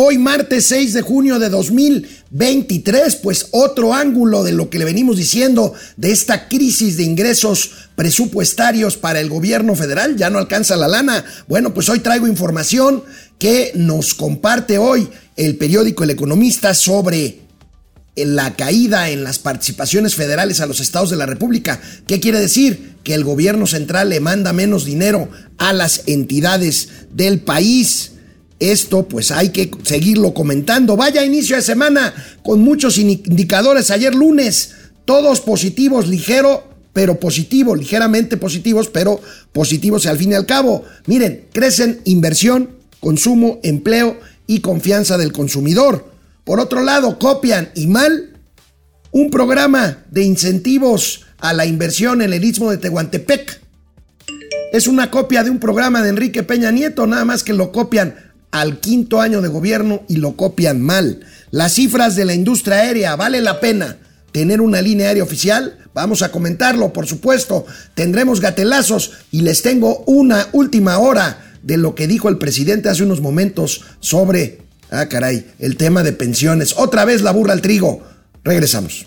Hoy martes 6 de junio de 2023, pues otro ángulo de lo que le venimos diciendo de esta crisis de ingresos presupuestarios para el gobierno federal, ya no alcanza la lana. Bueno, pues hoy traigo información que nos comparte hoy el periódico El Economista sobre la caída en las participaciones federales a los estados de la República. ¿Qué quiere decir? Que el gobierno central le manda menos dinero a las entidades del país. Esto pues hay que seguirlo comentando. Vaya inicio de semana con muchos indicadores. Ayer lunes, todos positivos, ligero, pero positivo, ligeramente positivos, pero positivos al fin y al cabo. Miren, crecen inversión, consumo, empleo y confianza del consumidor. Por otro lado, copian y mal un programa de incentivos a la inversión en el istmo de Tehuantepec. Es una copia de un programa de Enrique Peña Nieto, nada más que lo copian al quinto año de gobierno y lo copian mal. Las cifras de la industria aérea, ¿vale la pena tener una línea aérea oficial? Vamos a comentarlo, por supuesto. Tendremos gatelazos y les tengo una última hora de lo que dijo el presidente hace unos momentos sobre Ah, caray, el tema de pensiones. Otra vez la burra al trigo. Regresamos.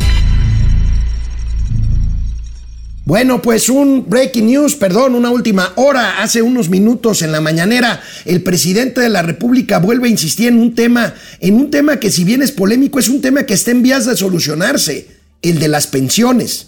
Bueno, pues un breaking news, perdón, una última hora, hace unos minutos en la mañanera, el presidente de la República vuelve a insistir en un tema, en un tema que si bien es polémico, es un tema que está en vías de solucionarse, el de las pensiones.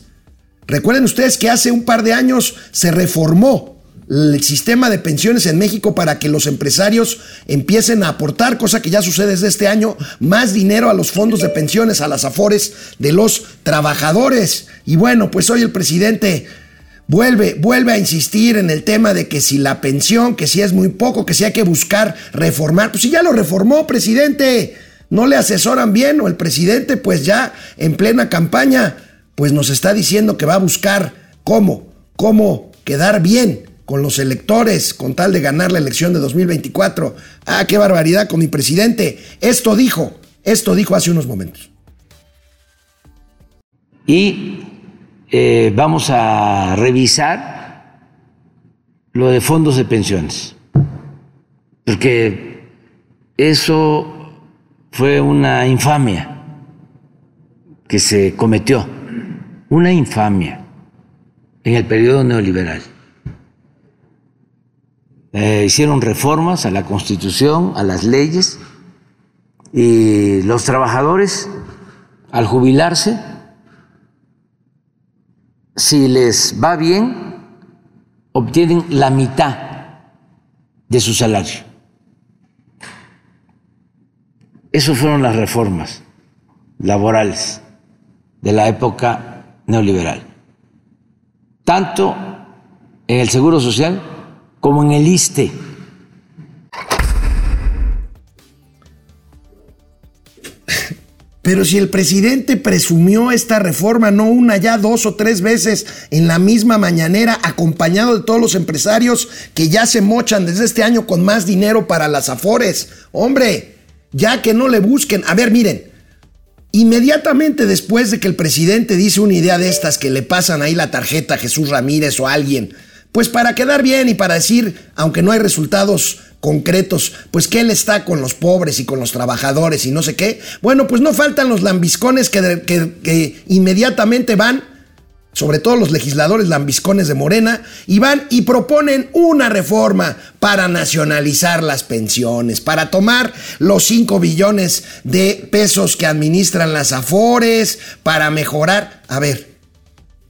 Recuerden ustedes que hace un par de años se reformó el sistema de pensiones en México para que los empresarios empiecen a aportar, cosa que ya sucede desde este año, más dinero a los fondos de pensiones, a las afores de los trabajadores. Y bueno, pues hoy el presidente vuelve, vuelve a insistir en el tema de que si la pensión, que si es muy poco, que si hay que buscar reformar, pues si ya lo reformó, presidente, no le asesoran bien o el presidente pues ya en plena campaña pues nos está diciendo que va a buscar cómo, cómo quedar bien con los electores con tal de ganar la elección de 2024. Ah, qué barbaridad con mi presidente. Esto dijo, esto dijo hace unos momentos. Y eh, vamos a revisar lo de fondos de pensiones, porque eso fue una infamia que se cometió, una infamia en el periodo neoliberal eh, hicieron reformas a la constitución, a las leyes, y los trabajadores, al jubilarse, si les va bien, obtienen la mitad de su salario. Esas fueron las reformas laborales de la época neoliberal. Tanto en el Seguro Social como en el ISTE. Pero si el presidente presumió esta reforma no una ya dos o tres veces en la misma mañanera, acompañado de todos los empresarios que ya se mochan desde este año con más dinero para las afores, hombre, ya que no le busquen. A ver, miren, inmediatamente después de que el presidente dice una idea de estas que le pasan ahí la tarjeta a Jesús Ramírez o a alguien, pues para quedar bien y para decir, aunque no hay resultados concretos, pues que él está con los pobres y con los trabajadores y no sé qué. Bueno, pues no faltan los lambiscones que, que inmediatamente van, sobre todo los legisladores lambiscones de Morena, y van y proponen una reforma para nacionalizar las pensiones, para tomar los 5 billones de pesos que administran las Afores, para mejorar. A ver,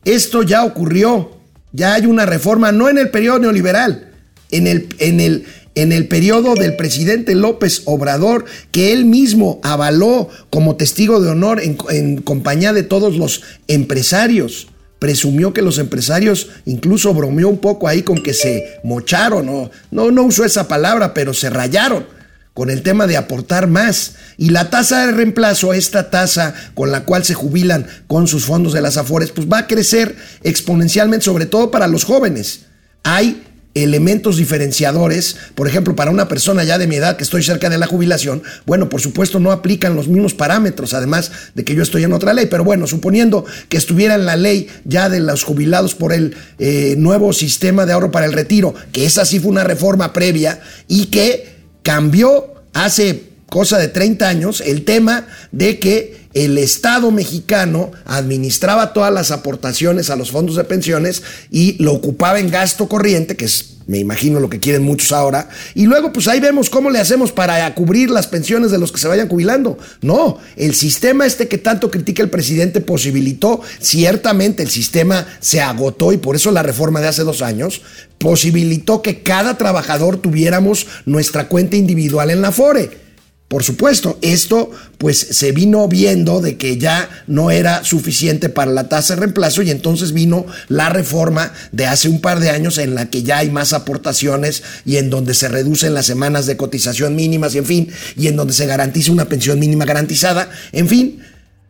esto ya ocurrió ya hay una reforma, no en el periodo neoliberal, en el, en el, en el periodo del presidente López Obrador, que él mismo avaló como testigo de honor en, compañía de todos los empresarios. Presumió que los empresarios incluso bromeó un poco ahí con que se mocharon, no, no, no usó esa palabra, pero se rayaron con el tema de aportar más. Y la tasa de reemplazo, esta tasa con la cual se jubilan con sus fondos de las Afores, pues va a crecer exponencialmente, sobre todo para los jóvenes. Hay elementos diferenciadores, por ejemplo, para una persona ya de mi edad que estoy cerca de la jubilación, bueno, por supuesto no aplican los mismos parámetros, además de que yo estoy en otra ley, pero bueno, suponiendo que estuviera en la ley ya de los jubilados por el eh, nuevo sistema de ahorro para el retiro, que esa sí fue una reforma previa y que cambió hace cosa de 30 años el tema de que el Estado mexicano administraba todas las aportaciones a los fondos de pensiones y lo ocupaba en gasto corriente, que es, me imagino, lo que quieren muchos ahora. Y luego, pues ahí vemos cómo le hacemos para cubrir las pensiones de los que se vayan jubilando. No, el sistema este que tanto critica el presidente posibilitó, ciertamente el sistema se agotó y por eso la reforma de hace dos años posibilitó que cada trabajador tuviéramos nuestra cuenta individual en la FORE. Por supuesto, esto pues se vino viendo de que ya no era suficiente para la tasa de reemplazo y entonces vino la reforma de hace un par de años en la que ya hay más aportaciones y en donde se reducen las semanas de cotización mínimas y en fin, y en donde se garantiza una pensión mínima garantizada. En fin,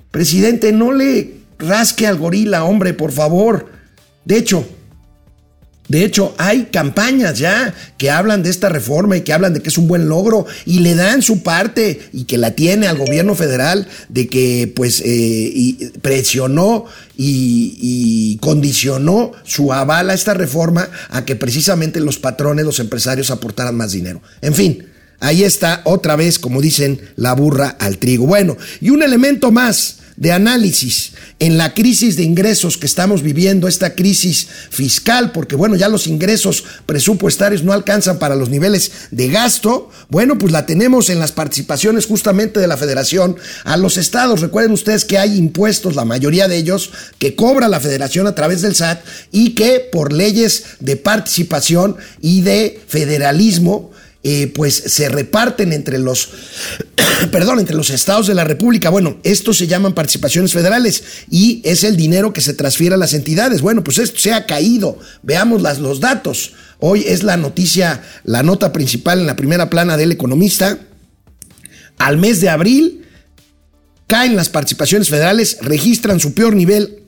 presidente, no le rasque al gorila, hombre, por favor. De hecho, de hecho, hay campañas ya que hablan de esta reforma y que hablan de que es un buen logro y le dan su parte y que la tiene al gobierno federal de que pues eh, presionó y, y, condicionó su aval a esta reforma a que precisamente los patrones, los empresarios aportaran más dinero. En fin, ahí está otra vez, como dicen, la burra al trigo. Bueno, y un elemento más de análisis en la crisis de ingresos que estamos viviendo, esta crisis fiscal, porque bueno, ya los ingresos presupuestarios no alcanzan para los niveles de gasto, bueno, pues la tenemos en las participaciones justamente de la federación a los estados. Recuerden ustedes que hay impuestos, la mayoría de ellos, que cobra la federación a través del SAT y que por leyes de participación y de federalismo, eh, pues se reparten entre los, perdón, entre los estados de la República. Bueno, estos se llaman participaciones federales y es el dinero que se transfiere a las entidades. Bueno, pues esto se ha caído. Veamos las, los datos. Hoy es la noticia, la nota principal en la primera plana del economista. Al mes de abril caen las participaciones federales, registran su peor nivel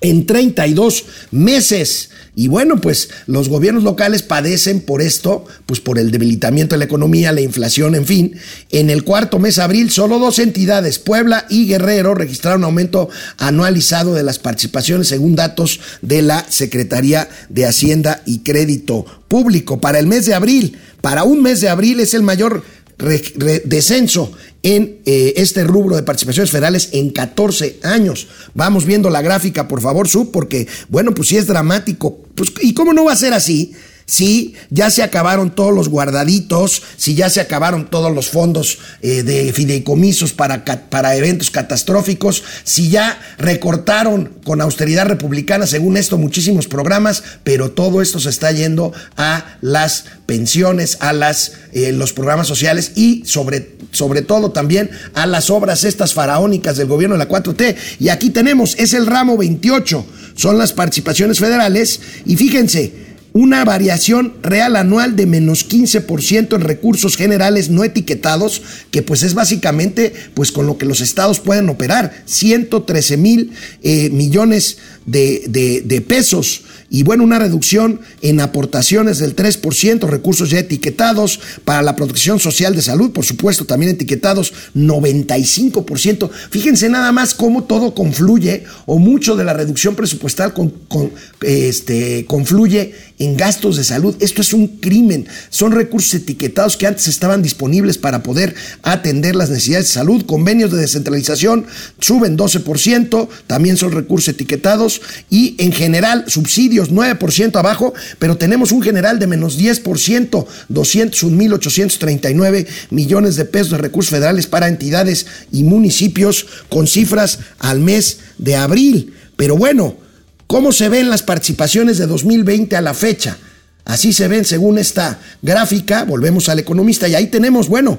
en 32 meses. Y bueno, pues los gobiernos locales padecen por esto, pues por el debilitamiento de la economía, la inflación, en fin. En el cuarto mes de abril, solo dos entidades, Puebla y Guerrero, registraron aumento anualizado de las participaciones según datos de la Secretaría de Hacienda y Crédito Público. Para el mes de abril, para un mes de abril es el mayor descenso en eh, este rubro de participaciones federales en 14 años. Vamos viendo la gráfica, por favor, Sub, porque, bueno, pues si es dramático. Pues, ¿Y cómo no va a ser así? Si ya se acabaron todos los guardaditos, si ya se acabaron todos los fondos eh, de fideicomisos para, para eventos catastróficos, si ya recortaron con austeridad republicana, según esto, muchísimos programas, pero todo esto se está yendo a las pensiones, a las, eh, los programas sociales y sobre, sobre todo también a las obras estas faraónicas del gobierno de la 4T. Y aquí tenemos, es el ramo 28, son las participaciones federales y fíjense, una variación real anual de menos 15% en recursos generales no etiquetados, que pues es básicamente pues con lo que los estados pueden operar, 113 mil eh, millones de, de pesos y bueno, una reducción en aportaciones del 3%, recursos ya etiquetados para la protección social de salud, por supuesto, también etiquetados 95%. Fíjense nada más cómo todo confluye o mucho de la reducción presupuestal con, este, confluye en gastos de salud. Esto es un crimen. Son recursos etiquetados que antes estaban disponibles para poder atender las necesidades de salud. Convenios de descentralización suben 12%, también son recursos etiquetados y en general subsidios 9% abajo, pero tenemos un general de menos 10%, 201.839 millones de pesos de recursos federales para entidades y municipios con cifras al mes de abril. Pero bueno, ¿cómo se ven las participaciones de 2020 a la fecha? Así se ven según esta gráfica, volvemos al economista y ahí tenemos, bueno,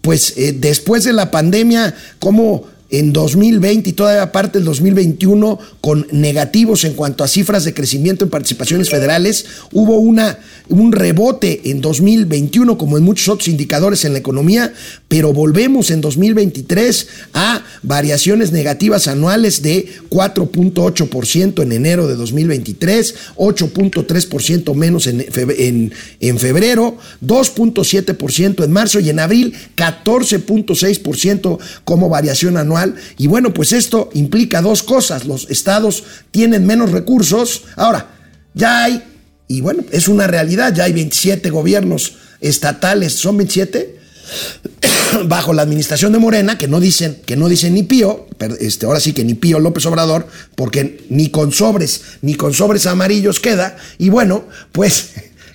pues eh, después de la pandemia, cómo en 2020 y todavía parte del 2021 con negativos en cuanto a cifras de crecimiento en participaciones federales. Hubo una, un rebote en 2021 como en muchos otros indicadores en la economía, pero volvemos en 2023 a variaciones negativas anuales de 4.8% en enero de 2023, 8.3% menos en, en, en febrero, 2.7% en marzo y en abril 14.6% como variación anual y bueno, pues esto implica dos cosas. Los estados tienen menos recursos. Ahora, ya hay, y bueno, es una realidad, ya hay 27 gobiernos estatales, ¿son 27? bajo la administración de Morena, que no dicen, que no dicen ni pío, pero este, ahora sí que ni pío López Obrador, porque ni con sobres, ni con sobres amarillos queda, y bueno, pues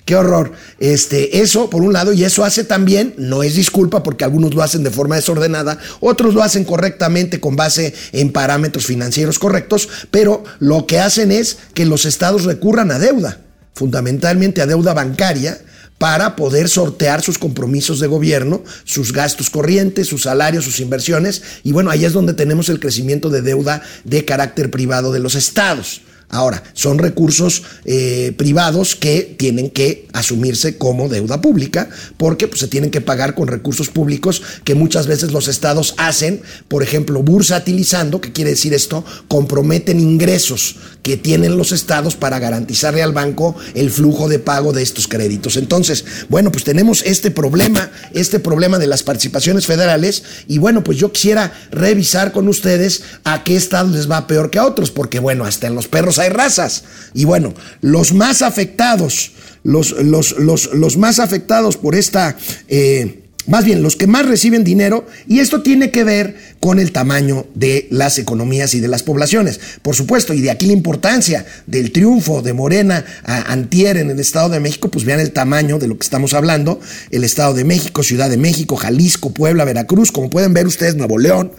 Qué horror. Este, eso por un lado, y eso hace también, no es disculpa porque algunos lo hacen de forma desordenada, otros lo hacen correctamente con base en parámetros financieros correctos, pero lo que hacen es que los estados recurran a deuda, fundamentalmente a deuda bancaria, para poder sortear sus compromisos de gobierno, sus gastos corrientes, sus salarios, sus inversiones. Y bueno, ahí es donde tenemos el crecimiento de deuda de carácter privado de los estados. Ahora, son recursos eh, privados que tienen que asumirse como deuda pública porque pues, se tienen que pagar con recursos públicos que muchas veces los estados hacen, por ejemplo, bursatilizando, ¿qué quiere decir esto? Comprometen ingresos que tienen los estados para garantizarle al banco el flujo de pago de estos créditos. Entonces, bueno, pues tenemos este problema, este problema de las participaciones federales y bueno, pues yo quisiera revisar con ustedes a qué estados les va peor que a otros, porque bueno, hasta en los perros hay razas. Y bueno, los más afectados, los, los, los, los más afectados por esta... Eh, más bien los que más reciben dinero, y esto tiene que ver con el tamaño de las economías y de las poblaciones. Por supuesto, y de aquí la importancia del triunfo de Morena a Antier en el Estado de México, pues vean el tamaño de lo que estamos hablando, el Estado de México, Ciudad de México, Jalisco, Puebla, Veracruz, como pueden ver ustedes, Nuevo León,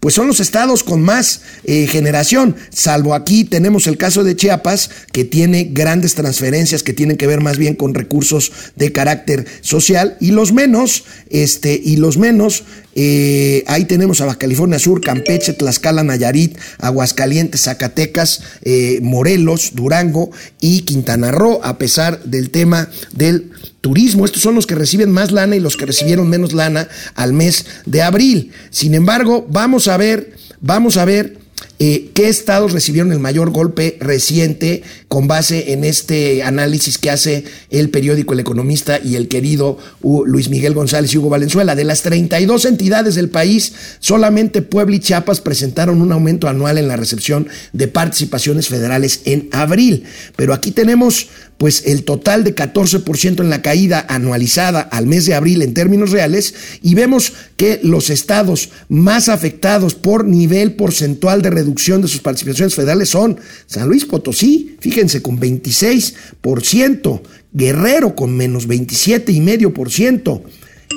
pues son los estados con más eh, generación, salvo aquí tenemos el caso de Chiapas, que tiene grandes transferencias que tienen que ver más bien con recursos de carácter social, y los menos, este, y los menos, eh, ahí tenemos a Baja California Sur, Campeche, Tlaxcala, Nayarit, Aguascalientes, Zacatecas, eh, Morelos, Durango y Quintana Roo, a pesar del tema del turismo. Estos son los que reciben más lana y los que recibieron menos lana al mes de abril. Sin embargo, vamos a ver, vamos a ver eh, qué estados recibieron el mayor golpe reciente con base en este análisis que hace el periódico El Economista y el querido Luis Miguel González y Hugo Valenzuela. De las 32 entidades del país, solamente Puebla y Chiapas presentaron un aumento anual en la recepción de participaciones federales en abril. Pero aquí tenemos pues el total de 14% en la caída anualizada al mes de abril en términos reales y vemos que los estados más afectados por nivel porcentual de reducción de sus participaciones federales son San Luis Potosí, fíjense, con 26%, Guerrero con menos 27,5%,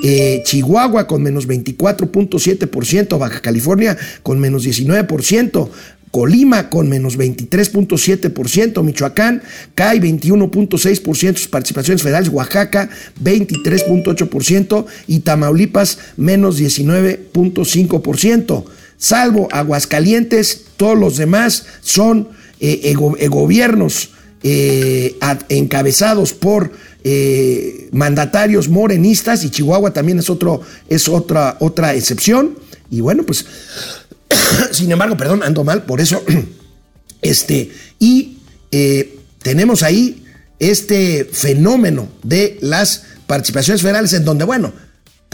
eh, Chihuahua con menos 24.7%, Baja California con menos 19%, Colima con menos 23.7%, Michoacán cae 21.6% sus participaciones federales, Oaxaca 23.8% y Tamaulipas menos 19.5%. Salvo Aguascalientes, todos los demás son eh, eh, eh, gobiernos encabezados por mandatarios morenistas y Chihuahua también es, otro, es otra, otra excepción. Y bueno, pues Sin embargo, perdón, ando mal, por eso. Este, y eh, tenemos ahí este fenómeno de las participaciones federales en donde, bueno,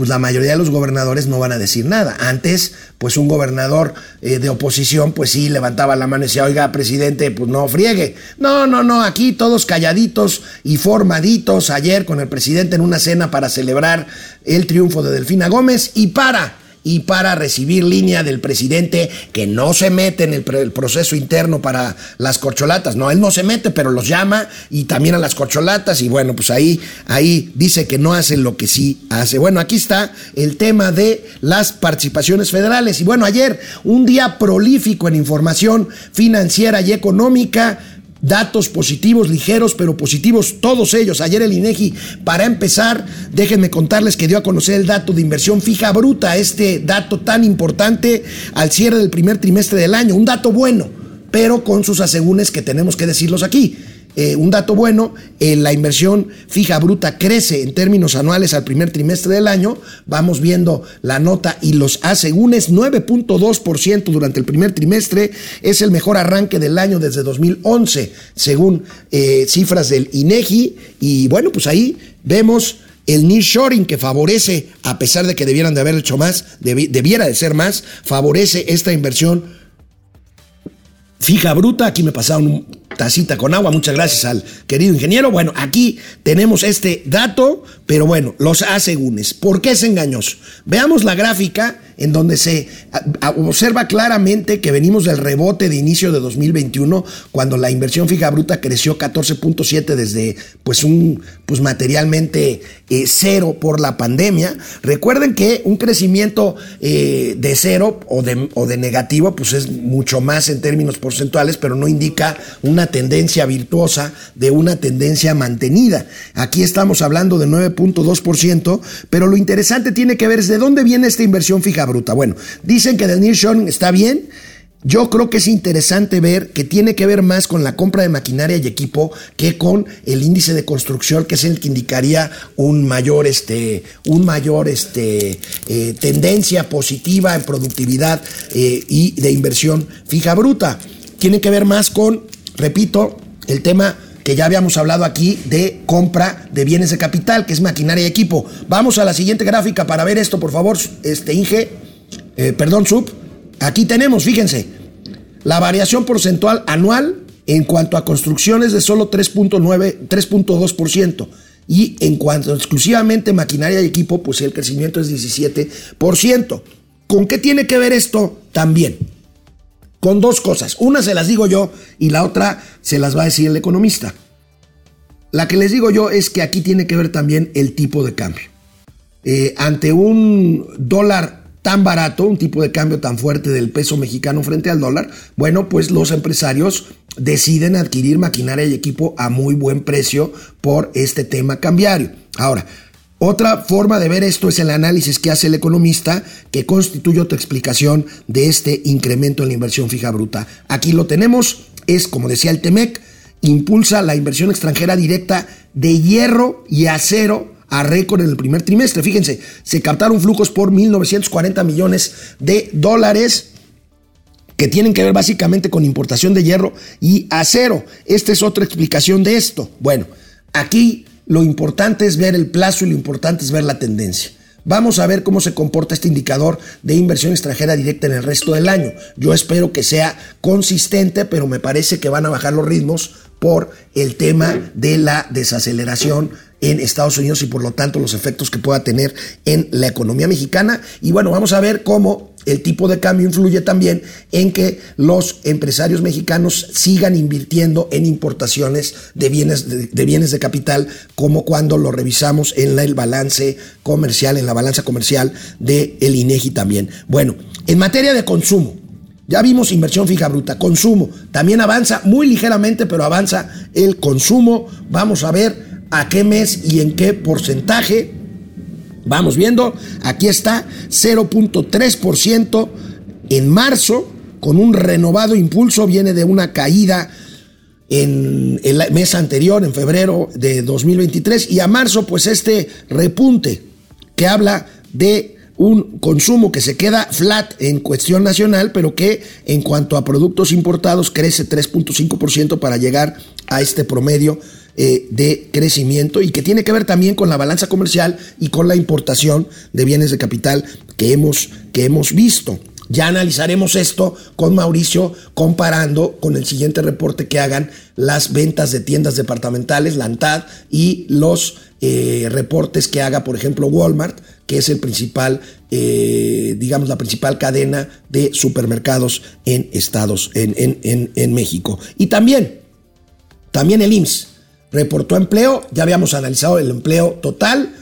pues la mayoría de los gobernadores no van a decir nada. Antes, pues un gobernador eh, de oposición, pues sí, levantaba la mano y decía, oiga, presidente, pues no friegue. No, no, no, aquí todos calladitos y formaditos ayer con el presidente en una cena para celebrar el triunfo de Delfina Gómez y para y para recibir línea del presidente que no se mete en el, proceso interno para las corcholatas. No, él no se mete, pero los llama y también a las corcholatas y bueno, pues ahí, ahí dice que no hace lo que sí hace. Bueno, aquí está el tema de las participaciones federales. Y bueno, ayer un día prolífico en información financiera y económica datos positivos, ligeros, pero positivos, todos ellos. Ayer el INEGI, para empezar, déjenme contarles que dio a conocer el dato de inversión fija bruta, este dato tan importante al cierre del primer trimestre del año, un dato bueno, pero con sus asegúnes que tenemos que decirlos aquí. Eh, un dato bueno, eh, la inversión fija bruta crece en términos anuales al primer trimestre del año. Vamos viendo la nota y los asegúnes 9.2% durante el primer trimestre. Es el mejor arranque del año desde 2011, según eh, cifras del INEGI. Y bueno, pues ahí vemos el nearshoring que favorece, a pesar de que debieran de haber hecho más, debiera de ser más, favorece esta inversión fija bruta. Aquí me pasaron un tacita con agua. Muchas gracias al querido ingeniero. Bueno, aquí tenemos este dato, pero bueno, los asegúnes. ¿Por qué es engañoso? Veamos la gráfica en donde se observa claramente que venimos del rebote de inicio de 2021, cuando la inversión fija bruta creció 14.7 desde pues un pues materialmente eh, cero por la pandemia. Recuerden que un crecimiento eh, de cero o de, o de negativo pues es mucho más en términos porcentuales, pero no indica una tendencia virtuosa de una tendencia mantenida. Aquí estamos hablando de 9.2%, pero lo interesante tiene que ver es de dónde viene esta inversión fija bruta. Bueno, dicen que del nearshoring está bien, yo creo que es interesante ver que tiene que ver más con la compra de maquinaria y equipo que con el índice de construcción, que es el que indicaría un mayor, este, un mayor este, eh, tendencia positiva en productividad eh, y de inversión fija bruta. Tiene que ver más con, repito, el tema que ya habíamos hablado aquí de compra de bienes de capital, que es maquinaria y equipo. Vamos a la siguiente gráfica para ver esto, por favor, este Inge, eh, perdón, Sub. Aquí tenemos, fíjense, la variación porcentual anual en cuanto a construcciones de solo 3.9, 3.2%. Y en cuanto exclusivamente maquinaria y equipo, pues el crecimiento es 17%. ¿Con qué tiene que ver esto también? Con dos cosas. Una se las digo yo y la otra se las va a decir el economista. La que les digo yo es que aquí tiene que ver también el tipo de cambio. Eh, ante un dólar tan barato, un tipo de cambio tan fuerte del peso mexicano frente al dólar, bueno, pues los empresarios deciden adquirir maquinaria y equipo a muy buen precio por este tema cambiario. Ahora, otra forma de ver esto es el análisis que hace el economista que constituye otra explicación de este incremento en la inversión fija bruta. Aquí lo tenemos, es como decía el TEMEC, impulsa la inversión extranjera directa de hierro y acero a récord en el primer trimestre. Fíjense, se captaron flujos por 1.940 millones de dólares que tienen que ver básicamente con importación de hierro y acero. Esta es otra explicación de esto. Bueno, aquí lo importante es ver el plazo y lo importante es ver la tendencia. Vamos a ver cómo se comporta este indicador de inversión extranjera directa en el resto del año. Yo espero que sea consistente, pero me parece que van a bajar los ritmos por el tema de la desaceleración en Estados Unidos y por lo tanto los efectos que pueda tener en la economía mexicana. Y bueno, vamos a ver cómo el tipo de cambio influye también en que los empresarios mexicanos sigan invirtiendo en importaciones de bienes de, bienes de capital, como cuando lo revisamos en el balance comercial, en la balanza comercial de INEGI también. Bueno, en materia de consumo, ya vimos inversión fija bruta, consumo, también avanza muy ligeramente, pero avanza el consumo. Vamos a ver a qué mes y en qué porcentaje. Vamos viendo, aquí está 0.3% en marzo, con un renovado impulso, viene de una caída en el mes anterior, en febrero de 2023, y a marzo pues este repunte que habla de un consumo que se queda flat en cuestión nacional, pero que en cuanto a productos importados crece 3.5% para llegar a este promedio eh, de crecimiento y que tiene que ver también con la balanza comercial y con la importación de bienes de capital que hemos, que hemos visto. Ya analizaremos esto con Mauricio comparando con el siguiente reporte que hagan las ventas de tiendas departamentales, la ANTAD, y los eh, reportes que haga, por ejemplo, Walmart, que es el principal, eh, digamos, la principal cadena de supermercados en Estados, en, en, en México. Y también, también el IMSS reportó empleo, ya habíamos analizado el empleo total,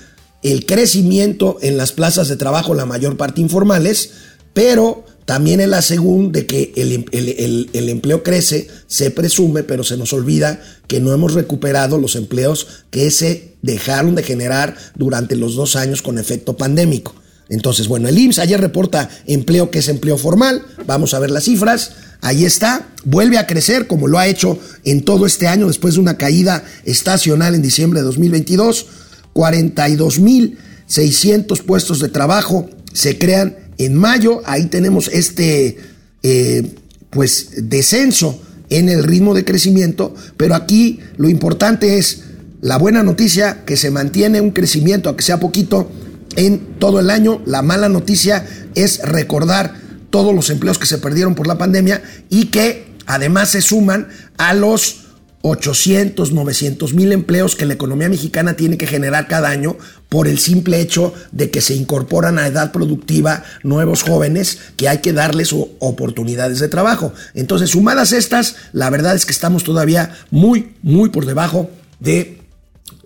el crecimiento en las plazas de trabajo, la mayor parte informales, pero también es la de que el, el, el, empleo crece, se presume, pero se nos olvida que no hemos recuperado los empleos que se dejaron de generar durante los dos años con efecto pandémico. Entonces, bueno, el IMSS ayer reporta empleo que es empleo formal. Vamos a ver las cifras. Ahí está. Vuelve a crecer como lo ha hecho en todo este año después de una caída estacional en diciembre de 2022. 42.600 puestos de trabajo se crean en mayo. Ahí tenemos este eh, pues descenso en el ritmo de crecimiento, pero aquí lo importante es la buena noticia que se mantiene un crecimiento, aunque sea poquito, en todo el año. La mala noticia es recordar todos los empleos que se perdieron por la pandemia y que además se suman a los 800, 900 mil empleos que la economía mexicana tiene que generar cada año por el simple hecho de que se incorporan a edad productiva nuevos jóvenes que hay que darles oportunidades de trabajo. Entonces, sumadas estas, la verdad es que estamos todavía muy, muy por debajo de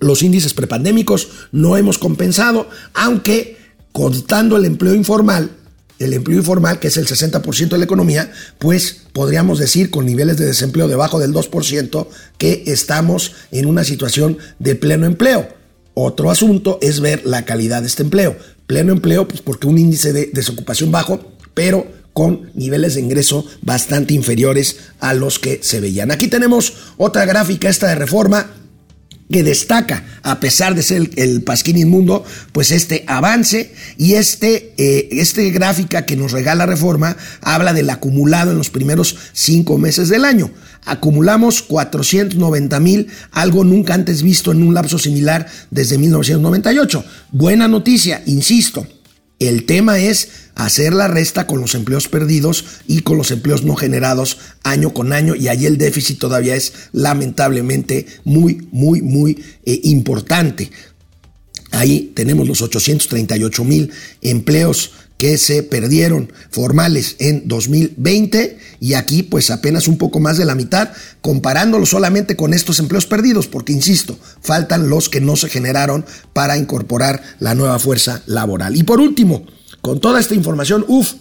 los índices prepandémicos. No hemos compensado, aunque contando el empleo informal, el empleo informal, que es el 60% de la economía, pues podríamos decir con niveles de desempleo debajo del 2% que estamos en una situación de pleno empleo. Otro asunto es ver la calidad de este empleo. Pleno empleo, pues porque un índice de desocupación bajo, pero con niveles de ingreso bastante inferiores a los que se veían. Aquí tenemos otra gráfica, esta de reforma, que destaca, a pesar de ser el, pasquín inmundo, pues este avance y este, eh, este gráfica que nos regala Reforma habla del acumulado en los primeros cinco meses del año. Acumulamos 490 mil, algo nunca antes visto en un lapso similar desde 1998. Buena noticia, insisto, el tema es hacer la resta con los empleos perdidos y con los empleos no generados año con año y ahí el déficit todavía es lamentablemente muy, muy, muy eh, importante. Ahí tenemos los 838 mil empleos que se perdieron formales en 2020 y aquí pues apenas un poco más de la mitad comparándolo solamente con estos empleos perdidos porque insisto, faltan los que no se generaron para incorporar la nueva fuerza laboral. Y por último, con toda esta información, uff,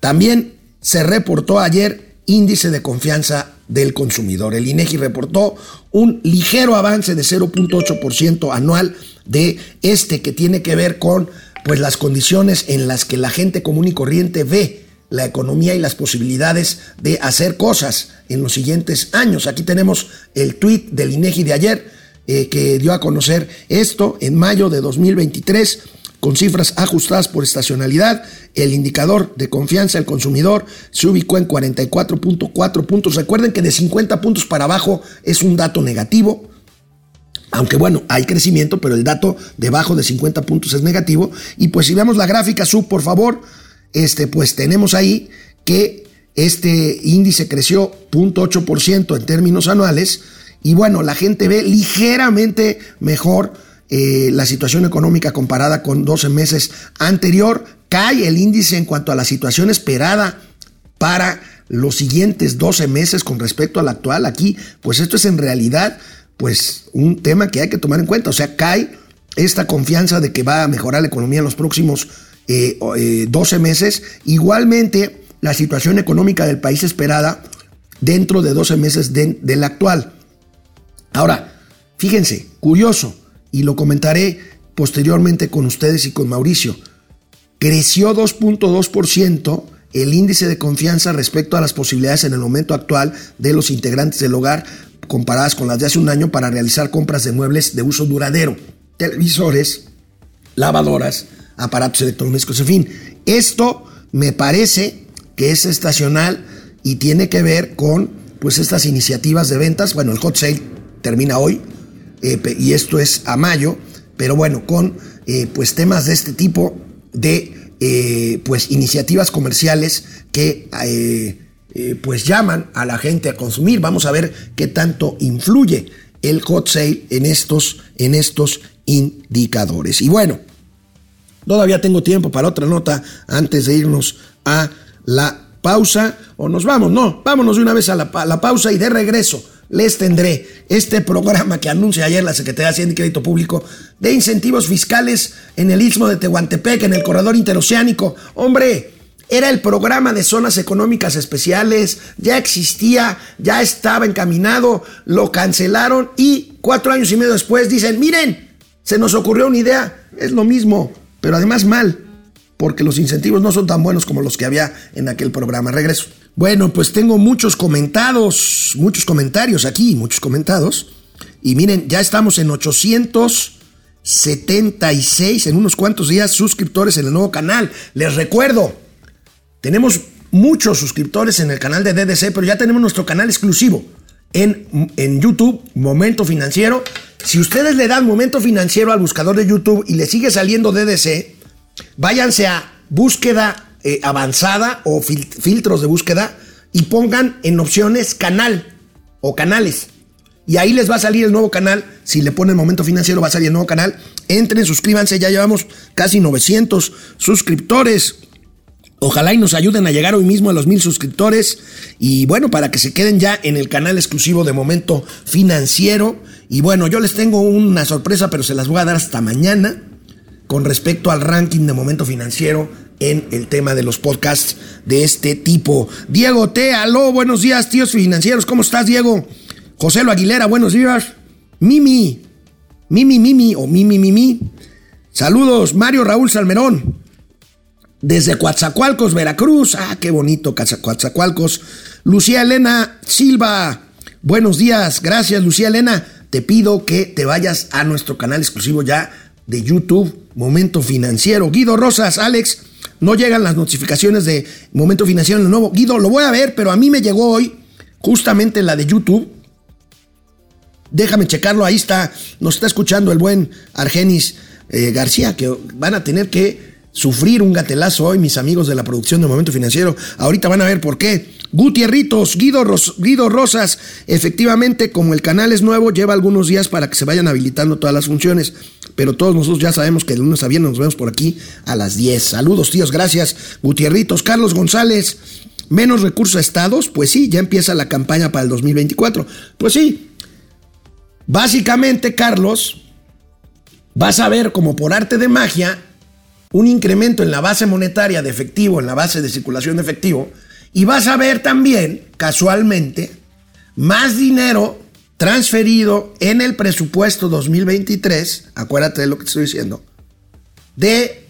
también se reportó ayer índice de confianza del consumidor. El INEGI reportó un ligero avance de 0.8% anual de este que tiene que ver con pues las condiciones en las que la gente común y corriente ve la economía y las posibilidades de hacer cosas en los siguientes años. Aquí tenemos el tweet del INEGI de ayer eh, que dio a conocer esto en mayo de 2023 con cifras ajustadas por estacionalidad. El indicador de confianza del consumidor se ubicó en 44.4 puntos. Recuerden que de 50 puntos para abajo es un dato negativo. Aunque bueno, hay crecimiento, pero el dato debajo de 50 puntos es negativo. Y pues si vemos la gráfica sub, por favor, este, pues tenemos ahí que este índice creció 0.8% en términos anuales. Y bueno, la gente ve ligeramente mejor eh, la situación económica comparada con 12 meses anterior. Cae el índice en cuanto a la situación esperada para los siguientes 12 meses con respecto al actual. Aquí, pues esto es en realidad pues un tema que hay que tomar en cuenta. O sea, cae esta confianza de que va a mejorar la economía en los próximos 12 eh, meses. Igualmente, la situación económica del país esperada dentro de 12 meses del actual. Ahora, fíjense, curioso, y lo comentaré posteriormente con ustedes y con Mauricio, creció 2.2% el índice de confianza respecto a las posibilidades en el momento actual de los integrantes del hogar comparadas con las de hace un año para realizar compras de muebles de uso duradero, televisores, lavadoras, aparatos electrónicos, en fin. Esto me parece que es estacional y tiene que ver con pues estas iniciativas de ventas. Bueno, el hot sale termina hoy eh, y esto es a mayo, pero bueno, con eh, pues temas de este tipo de eh, pues iniciativas comerciales que eh, pues llaman a la gente a consumir. Vamos a ver qué tanto influye el hot sale en estos, en estos indicadores. Y bueno, todavía tengo tiempo para otra nota antes de irnos a la pausa. O nos vamos, no, vámonos de una vez a la, la pausa y de regreso les tendré este programa que anuncia ayer la Secretaría de Hacienda y Crédito Público de incentivos fiscales en el Istmo de Tehuantepec, en el corredor interoceánico. Hombre, era el programa de zonas económicas especiales, ya existía, ya estaba encaminado, lo cancelaron y cuatro años y medio después dicen, miren, se nos ocurrió una idea, es lo mismo, pero además mal, porque los incentivos no son tan buenos como los que había en aquel programa. Regreso. Bueno, pues tengo muchos comentados, muchos comentarios aquí, muchos comentados. Y miren, ya estamos en 876, en unos cuantos días, suscriptores en el nuevo canal. Les recuerdo, tenemos muchos suscriptores en el canal de DDC, pero ya tenemos nuestro canal exclusivo en, en YouTube, Momento Financiero. Si ustedes le dan Momento Financiero al buscador de YouTube y le sigue saliendo DDC, váyanse a búsqueda eh, avanzada o filtros de búsqueda y pongan en opciones canal o canales. Y ahí les va a salir el nuevo canal. Si le ponen momento financiero, va a salir el nuevo canal. Entren, suscríbanse. Ya llevamos casi 900 suscriptores. Ojalá y nos ayuden a llegar hoy mismo a los mil suscriptores. Y bueno, para que se queden ya en el canal exclusivo de Momento Financiero. Y bueno, yo les tengo una sorpresa, pero se las voy a dar hasta mañana con respecto al ranking de Momento Financiero en el tema de los podcasts de este tipo. Diego T. Aló, buenos días, tíos financieros. ¿Cómo estás, Diego? José Lo Aguilera, buenos días. Mimi, Mimi, Mimi o Mimi, Mimi. Saludos, Mario Raúl Salmerón. Desde Coatzacoalcos, Veracruz. Ah, qué bonito, Coatzacoalcos. Lucía Elena Silva. Buenos días, gracias, Lucía Elena. Te pido que te vayas a nuestro canal exclusivo ya de YouTube, Momento Financiero. Guido Rosas, Alex, no llegan las notificaciones de Momento Financiero en el nuevo. Guido, lo voy a ver, pero a mí me llegó hoy justamente la de YouTube. Déjame checarlo, ahí está, nos está escuchando el buen Argenis eh, García, que van a tener que sufrir un gatelazo hoy, mis amigos de la producción de Momento Financiero. Ahorita van a ver por qué. Gutierritos, Guido, Rosas, efectivamente, como el canal es nuevo, lleva algunos días para que se vayan habilitando todas las funciones, pero todos nosotros ya sabemos que el lunes a viernes nos vemos por aquí a las 10. Saludos, tíos, gracias. Gutierritos, Carlos González, menos recursos a estados, pues sí, ya empieza la campaña para el 2024. Pues sí, básicamente, Carlos, vas a ver como por arte de magia un incremento en la base monetaria de efectivo, en la base de circulación de efectivo, y vas a ver también, casualmente, más dinero transferido en el presupuesto 2023, acuérdate de lo que te estoy diciendo, de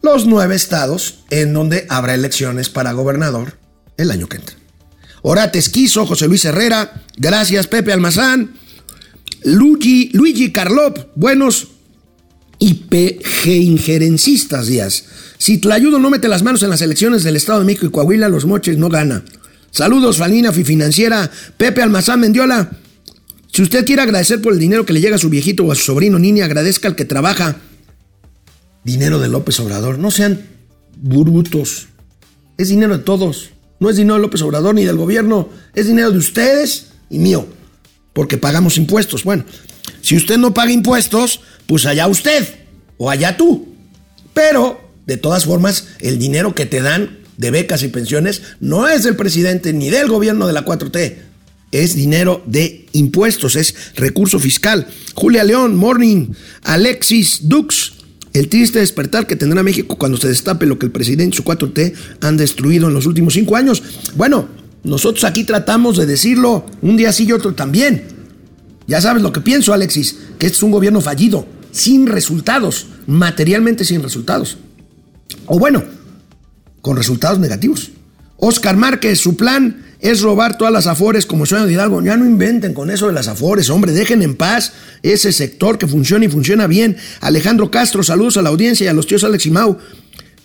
los nueve estados en donde habrá elecciones para gobernador el año que entra. Orate Esquizo, José Luis Herrera, gracias Pepe Almazán, Luigi, Luigi Carlop, buenos IPG injerencistas, Díaz. Si Tlayudo no mete las manos en las elecciones del Estado de México y Coahuila, los moches no gana. Saludos, Falina Financiera, Pepe Almazán Mendiola. Si usted quiere agradecer por el dinero que le llega a su viejito o a su sobrino Nini, agradezca al que trabaja. Dinero de López Obrador. No sean brutos. Es dinero de todos. No es dinero de López Obrador ni del gobierno. Es dinero de ustedes y mío. Porque pagamos impuestos. Bueno, si usted no paga impuestos, pues allá usted o allá tú. Pero, de todas formas, el dinero que te dan de becas y pensiones no es del presidente ni del gobierno de la 4T. Es dinero de impuestos, es recurso fiscal. Julia León, Morning, Alexis Dux, el triste despertar que tendrá México cuando se destape lo que el presidente y su 4T han destruido en los últimos cinco años. Bueno, nosotros aquí tratamos de decirlo un día sí y otro también. Ya sabes lo que pienso, Alexis, que este es un gobierno fallido sin resultados, materialmente sin resultados. O bueno, con resultados negativos. Oscar Márquez, su plan es robar todas las afores como sueño de Hidalgo. Ya no inventen con eso de las afores, hombre, dejen en paz ese sector que funciona y funciona bien. Alejandro Castro, saludos a la audiencia y a los tíos Alex y Mau.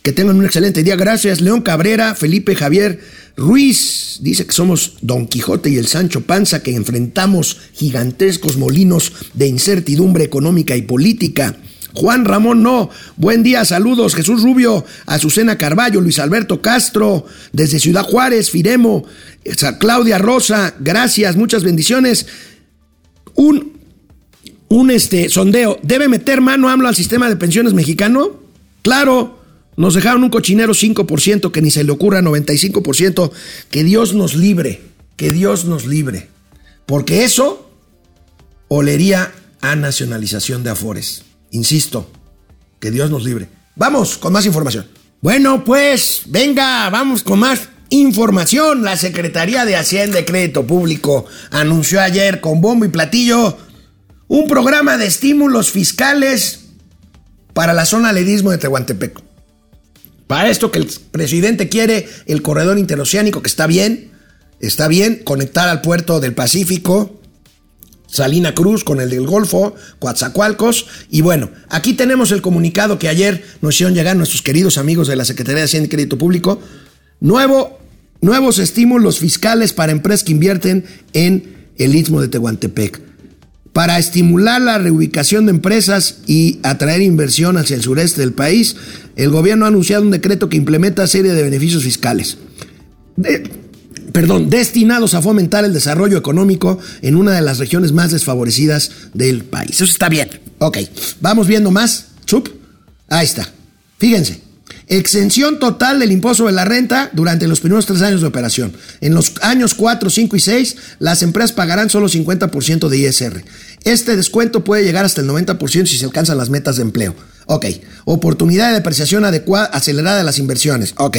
Que tengan un excelente día, gracias. León Cabrera, Felipe Javier Ruiz, dice que somos Don Quijote y el Sancho Panza, que enfrentamos gigantescos molinos de incertidumbre económica y política. Juan Ramón No, buen día, saludos. Jesús Rubio, Azucena Carballo, Luis Alberto Castro, desde Ciudad Juárez, Firemo, Claudia Rosa, gracias, muchas bendiciones. Un, un este, sondeo, ¿debe meter mano AMLO al sistema de pensiones mexicano? Claro, nos dejaron un cochinero 5%, que ni se le ocurra 95%. Que Dios nos libre, que Dios nos libre. Porque eso olería a nacionalización de Afores. Insisto, que Dios nos libre. Vamos con más información. Bueno, pues venga, vamos con más información. La Secretaría de Hacienda y Crédito Público anunció ayer con bombo y platillo un programa de estímulos fiscales para la zona ledismo de Tehuantepec. Para esto que el presidente quiere el corredor interoceánico, que está bien, está bien, conectar al puerto del Pacífico, Salina Cruz con el del Golfo, Coatzacoalcos. Y bueno, aquí tenemos el comunicado que ayer nos hicieron llegar nuestros queridos amigos de la Secretaría de Hacienda y Crédito Público. Nuevo, nuevos estímulos fiscales para empresas que invierten en el Istmo de Tehuantepec. Para estimular la reubicación de empresas y atraer inversión hacia el sureste del país, el gobierno ha anunciado un decreto que implementa serie de beneficios fiscales perdón, destinados a fomentar el desarrollo económico en una de las regiones más desfavorecidas del país. Eso está bien. Ok, vamos viendo más. Chup. Ahí está. Fíjense. Exención total del impuesto de la renta durante los primeros tres años de operación. En los años 4, 5 y 6, las empresas pagarán solo 50% de ISR. Este descuento puede llegar hasta el 90% si se alcanzan las metas de empleo. Ok. Oportunidad de depreciación adecuada, acelerada de las inversiones. Ok.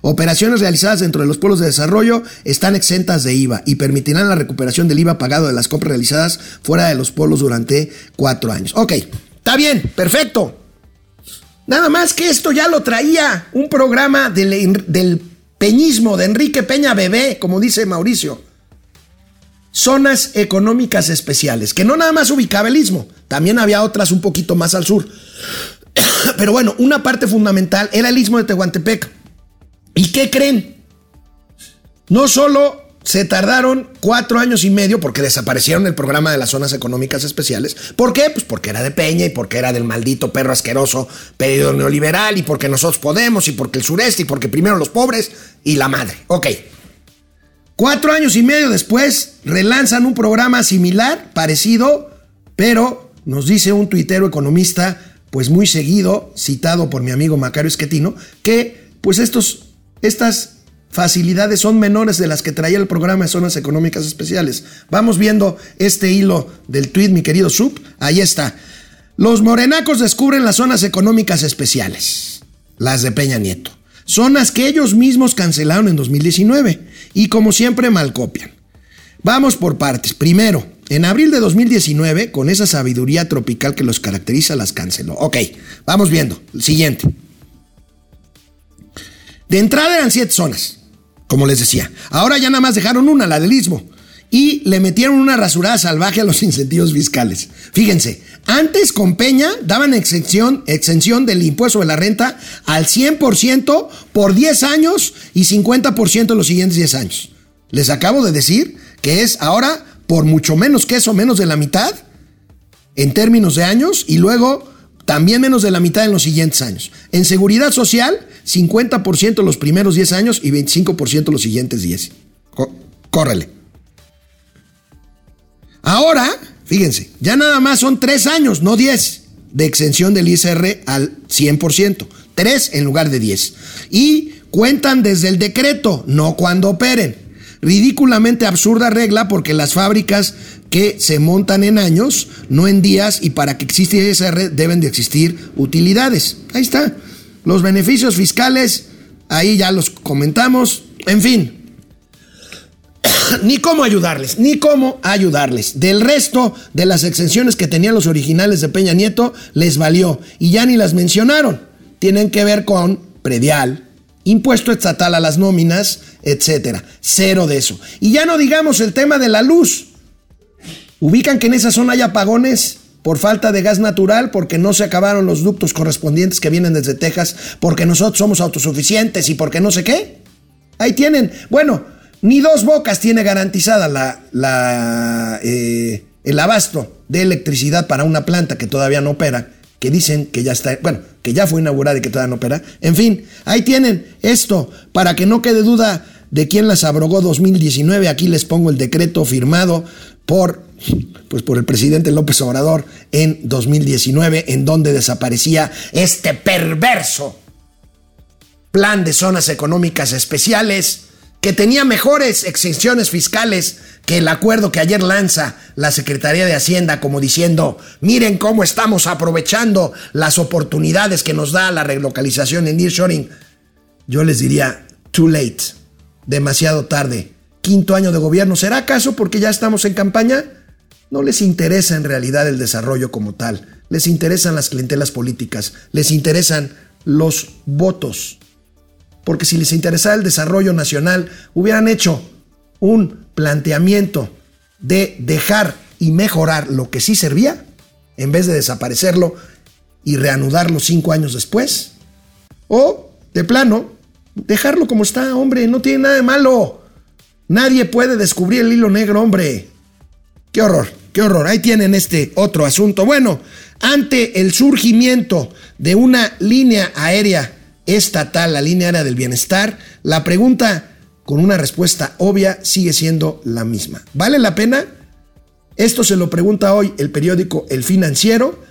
Operaciones realizadas dentro de los pueblos de desarrollo están exentas de IVA y permitirán la recuperación del IVA pagado de las compras realizadas fuera de los pueblos durante cuatro años. Ok. Está bien. Perfecto. Nada más que esto ya lo traía un programa del, del peñismo de Enrique Peña Bebé, como dice Mauricio. Zonas económicas especiales, que no nada más ubicaba el istmo, también había otras un poquito más al sur. Pero bueno, una parte fundamental era el istmo de Tehuantepec. ¿Y qué creen? No solo se tardaron cuatro años y medio porque desaparecieron el programa de las zonas económicas especiales. ¿Por qué? Pues porque era de Peña y porque era del maldito perro asqueroso pedido neoliberal y porque nosotros podemos y porque el sureste y porque primero los pobres y la madre. Ok. Cuatro años y medio después relanzan un programa similar, parecido, pero nos dice un tuitero economista, pues muy seguido, citado por mi amigo Macario Esquetino, que pues estos, estas facilidades son menores de las que traía el programa de zonas económicas especiales. Vamos viendo este hilo del tuit, mi querido Sub. Ahí está. Los morenacos descubren las zonas económicas especiales, las de Peña Nieto. Zonas que ellos mismos cancelaron en 2019 y como siempre mal copian. Vamos por partes. Primero, en abril de 2019, con esa sabiduría tropical que los caracteriza, las canceló. Ok, vamos viendo. El siguiente. De entrada eran siete zonas, como les decía. Ahora ya nada más dejaron una, la del Istmo. Y le metieron una rasurada salvaje a los incentivos fiscales. Fíjense, antes con Peña daban exención, exención del impuesto de la renta al 100% por 10 años y 50% en los siguientes 10 años. Les acabo de decir que es ahora por mucho menos que eso, menos de la mitad en términos de años y luego también menos de la mitad en los siguientes años. En seguridad social, 50% los primeros 10 años y 25% los siguientes 10. Córrele. Ahora, fíjense, ya nada más son 3 años, no 10, de exención del ISR al 100%. 3 en lugar de 10. Y cuentan desde el decreto, no cuando operen ridículamente absurda regla porque las fábricas que se montan en años, no en días, y para que exista ISR deben de existir utilidades. Ahí está. Los beneficios fiscales, ahí ya los comentamos. En fin, ni cómo ayudarles, ni cómo ayudarles. Del resto de las exenciones que tenían los originales de Peña Nieto, les valió. Y ya ni las mencionaron. Tienen que ver con predial, impuesto estatal a las nóminas, etcétera. Cero de eso. Y ya no digamos el tema de la luz. Ubican que en esa zona hay apagones por falta de gas natural, porque no se acabaron los ductos correspondientes que vienen desde Texas, porque nosotros somos autosuficientes y porque no sé qué. Ahí tienen. Bueno, ni dos bocas tiene garantizada la, la eh, el abasto de electricidad para una planta que todavía no opera que dicen que ya está, bueno, que ya fue inaugurada y que todavía no opera. En fin, ahí tienen esto, para que no quede duda de quién las abrogó 2019, aquí les pongo el decreto firmado por, pues por el presidente López Obrador en 2019, en donde desaparecía este perverso plan de zonas económicas especiales que tenía mejores exenciones fiscales que el acuerdo que ayer lanza la Secretaría de Hacienda como diciendo, miren cómo estamos aprovechando las oportunidades que nos da la relocalización en nearshoring yo les diría, too late, demasiado tarde. Quinto año de gobierno, ¿será acaso porque ya estamos en campaña? No les interesa en realidad el desarrollo como tal, les interesan las clientelas políticas, les interesan los votos. Porque si les interesara el desarrollo nacional, hubieran hecho un planteamiento de dejar y mejorar lo que sí servía, en vez de desaparecerlo y reanudarlo cinco años después. O, de plano, dejarlo como está, hombre, no tiene nada de malo. Nadie puede descubrir el hilo negro, hombre. Qué horror, qué horror. Ahí tienen este otro asunto. Bueno, ante el surgimiento de una línea aérea estatal, la línea aérea del bienestar, la pregunta con una respuesta obvia sigue siendo la misma. ¿Vale la pena? Esto se lo pregunta hoy el periódico El Financiero.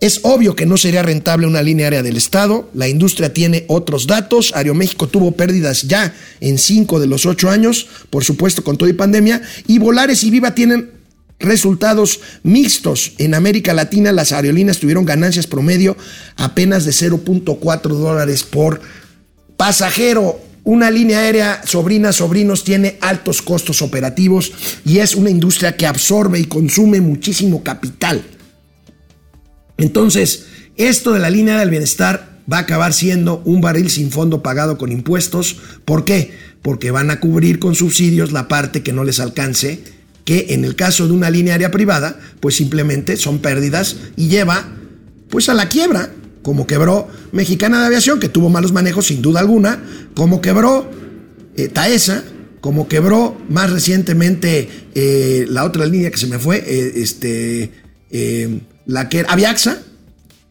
Es obvio que no sería rentable una línea aérea del Estado. La industria tiene otros datos. Aeroméxico tuvo pérdidas ya en cinco de los ocho años, por supuesto con todo y pandemia. Y Volares y Viva tienen resultados mixtos. En América Latina las aerolíneas tuvieron ganancias promedio apenas de 0.4 dólares por pasajero. Una línea aérea, sobrinas, sobrinos, tiene altos costos operativos y es una industria que absorbe y consume muchísimo capital. Entonces, esto de la línea del bienestar va a acabar siendo un barril sin fondo pagado con impuestos. ¿Por qué? Porque van a cubrir con subsidios la parte que no les alcance, que en el caso de una línea aérea privada, pues simplemente son pérdidas y lleva pues a la quiebra, como quebró Mexicana de Aviación, que tuvo malos manejos sin duda alguna, como quebró eh, Taesa, como quebró más recientemente eh, la otra línea que se me fue, eh, este, la que era Aviaxa,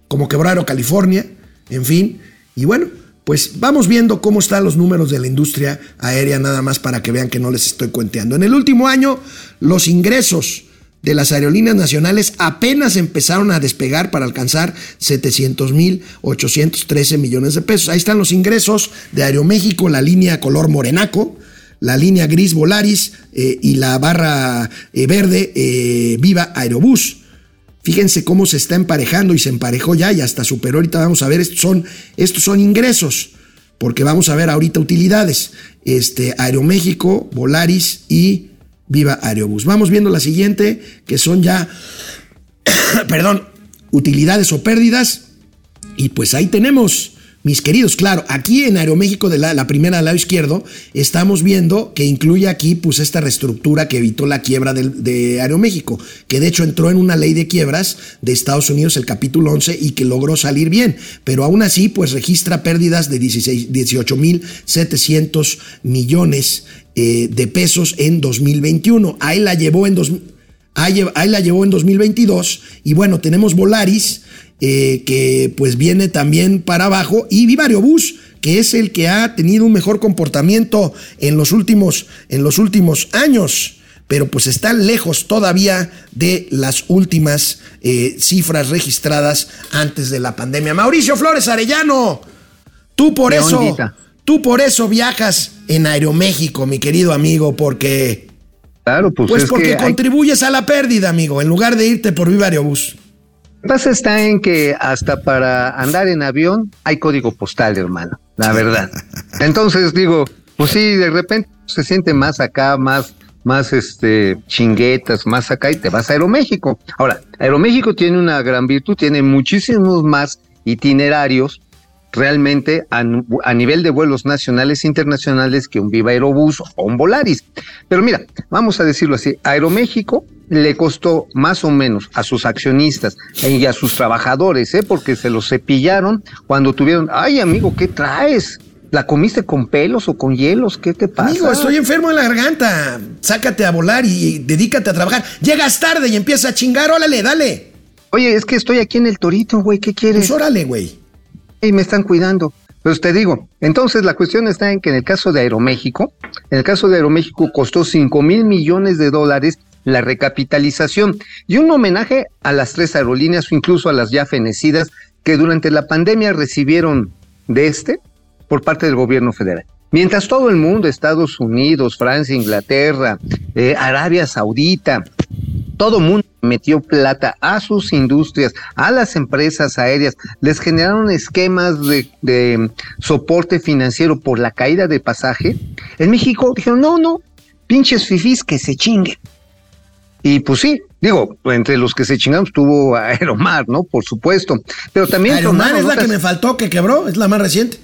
como quebró Aerocalifornia, en fin, y bueno, pues vamos viendo cómo están los números de la industria aérea, nada más para que vean que no les estoy cuenteando. En el último año, los ingresos de las aerolíneas nacionales apenas empezaron a despegar para alcanzar 700 mil 813 millones de pesos. Ahí están los ingresos de Aeroméxico, la línea color morenaco, la línea gris Volaris eh, y la barra eh, verde eh, Viva Aerobús. Fíjense cómo se está emparejando y se emparejó ya y hasta superó. Ahorita vamos a ver, estos son, estos son ingresos, porque vamos a ver ahorita utilidades. Este, Aeroméxico, Volaris y Viva Aerobús. Vamos viendo la siguiente, que son ya, perdón, utilidades o pérdidas. Y pues ahí tenemos, mis queridos, claro, aquí en Aeroméxico de la, primera del lado izquierdo, estamos viendo que incluye aquí pues esta reestructura que evitó la quiebra de, Aeroméxico, que de hecho entró en una ley de quiebras de Estados Unidos, el capítulo 11, y que logró salir bien, pero aún así pues registra pérdidas de 18.700 millones eh, de pesos en 2021. Ahí la llevó en dos, ahí, la llevó en 2022 y bueno, tenemos Volaris eh, que pues viene también para abajo y Vivario Bus que es el que ha tenido un mejor comportamiento en los últimos, en los últimos años pero pues está lejos todavía de las últimas eh, cifras registradas antes de la pandemia. Mauricio Flores Arellano, tú por eso, tú por eso viajas en Aeroméxico, mi querido amigo, porque... Claro, pues, pues porque contribuyes a la pérdida, amigo, en lugar de irte por Viva Aerobús. Pasa está en que hasta para andar en avión hay código postal, hermano, la verdad. Entonces digo, pues sí, de repente se siente más acá, más más este chinguetas, más acá y te vas a Aeroméxico. Ahora, Aeroméxico tiene una gran virtud, tiene muchísimos más itinerarios realmente a, nivel de vuelos nacionales e internacionales que un Viva Aerobús o un Volaris. Pero mira, vamos a decirlo así, Aeroméxico le costó más o menos a sus accionistas y a sus trabajadores, ¿eh? porque se los cepillaron cuando tuvieron, ay amigo, ¿qué traes? ¿La comiste con pelos o con hielos? ¿Qué te pasa? Amigo, estoy enfermo en la garganta. Sácate a volar y dedícate a trabajar. Llegas tarde y empieza a chingar, órale, dale. Oye, es que estoy aquí en el torito, güey, ¿qué quieres? Pues órale, güey y me están cuidando. Pues te digo, entonces la cuestión está en que en el caso de Aeroméxico, en el caso de Aeroméxico costó 5 mil millones de dólares la recapitalización y un homenaje a las tres aerolíneas o incluso a las ya fenecidas que durante la pandemia recibieron de este por parte del gobierno federal. Mientras todo el mundo, Estados Unidos, Francia, Inglaterra, eh, Arabia Saudita, todo mundo metió plata a sus industrias, a las empresas aéreas, les generaron esquemas de, de soporte financiero por la caída de pasaje. En México dijeron, no, no, pinches fifís que se chinguen. Y pues sí, digo, entre los que se chingaron estuvo Aeromar, ¿no? Por supuesto. Pero también. Aeromar es la que me faltó, que quebró, es la más reciente.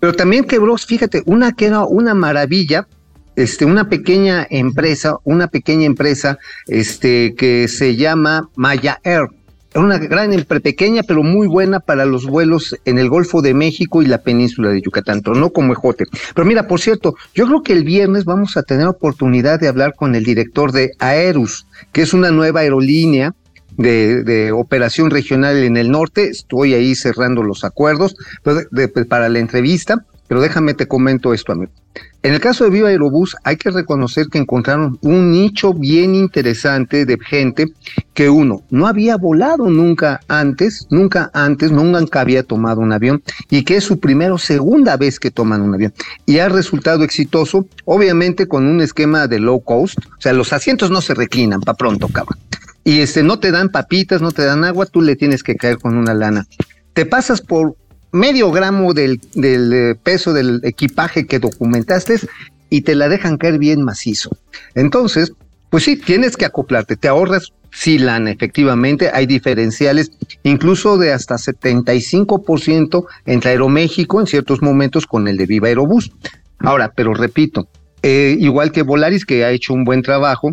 Pero también quebró, fíjate, una que era una maravilla, este, una pequeña empresa, una pequeña empresa, este, que se llama Maya Air. Una gran empresa, pequeña, pero muy buena para los vuelos en el Golfo de México y la península de Yucatán, no como ejote. Pero mira, por cierto, yo creo que el viernes vamos a tener oportunidad de hablar con el director de Aerus, que es una nueva aerolínea de, de, operación regional en el norte. Estoy ahí cerrando los acuerdos para la entrevista, pero déjame te comento esto, amigo. En el caso de Viva Aerobús, hay que reconocer que encontraron un nicho bien interesante de gente que uno no había volado nunca antes, nunca antes, nunca había tomado un avión y que es su primera o segunda vez que toman un avión. Y ha resultado exitoso, obviamente con un esquema de low cost, o sea, los asientos no se reclinan para pronto, cabrón y este no te dan papitas, no te dan agua, tú le tienes que caer con una lana. Te pasas por medio gramo del, del peso del equipaje que documentaste y te la dejan caer bien macizo. Entonces, pues sí, tienes que acoplarte, te ahorras sí lana, efectivamente, hay diferenciales incluso de hasta 75% entre Aeroméxico en ciertos momentos con el de Viva Aerobús. Ahora, pero repito, eh, igual que Volaris, que ha hecho un buen trabajo,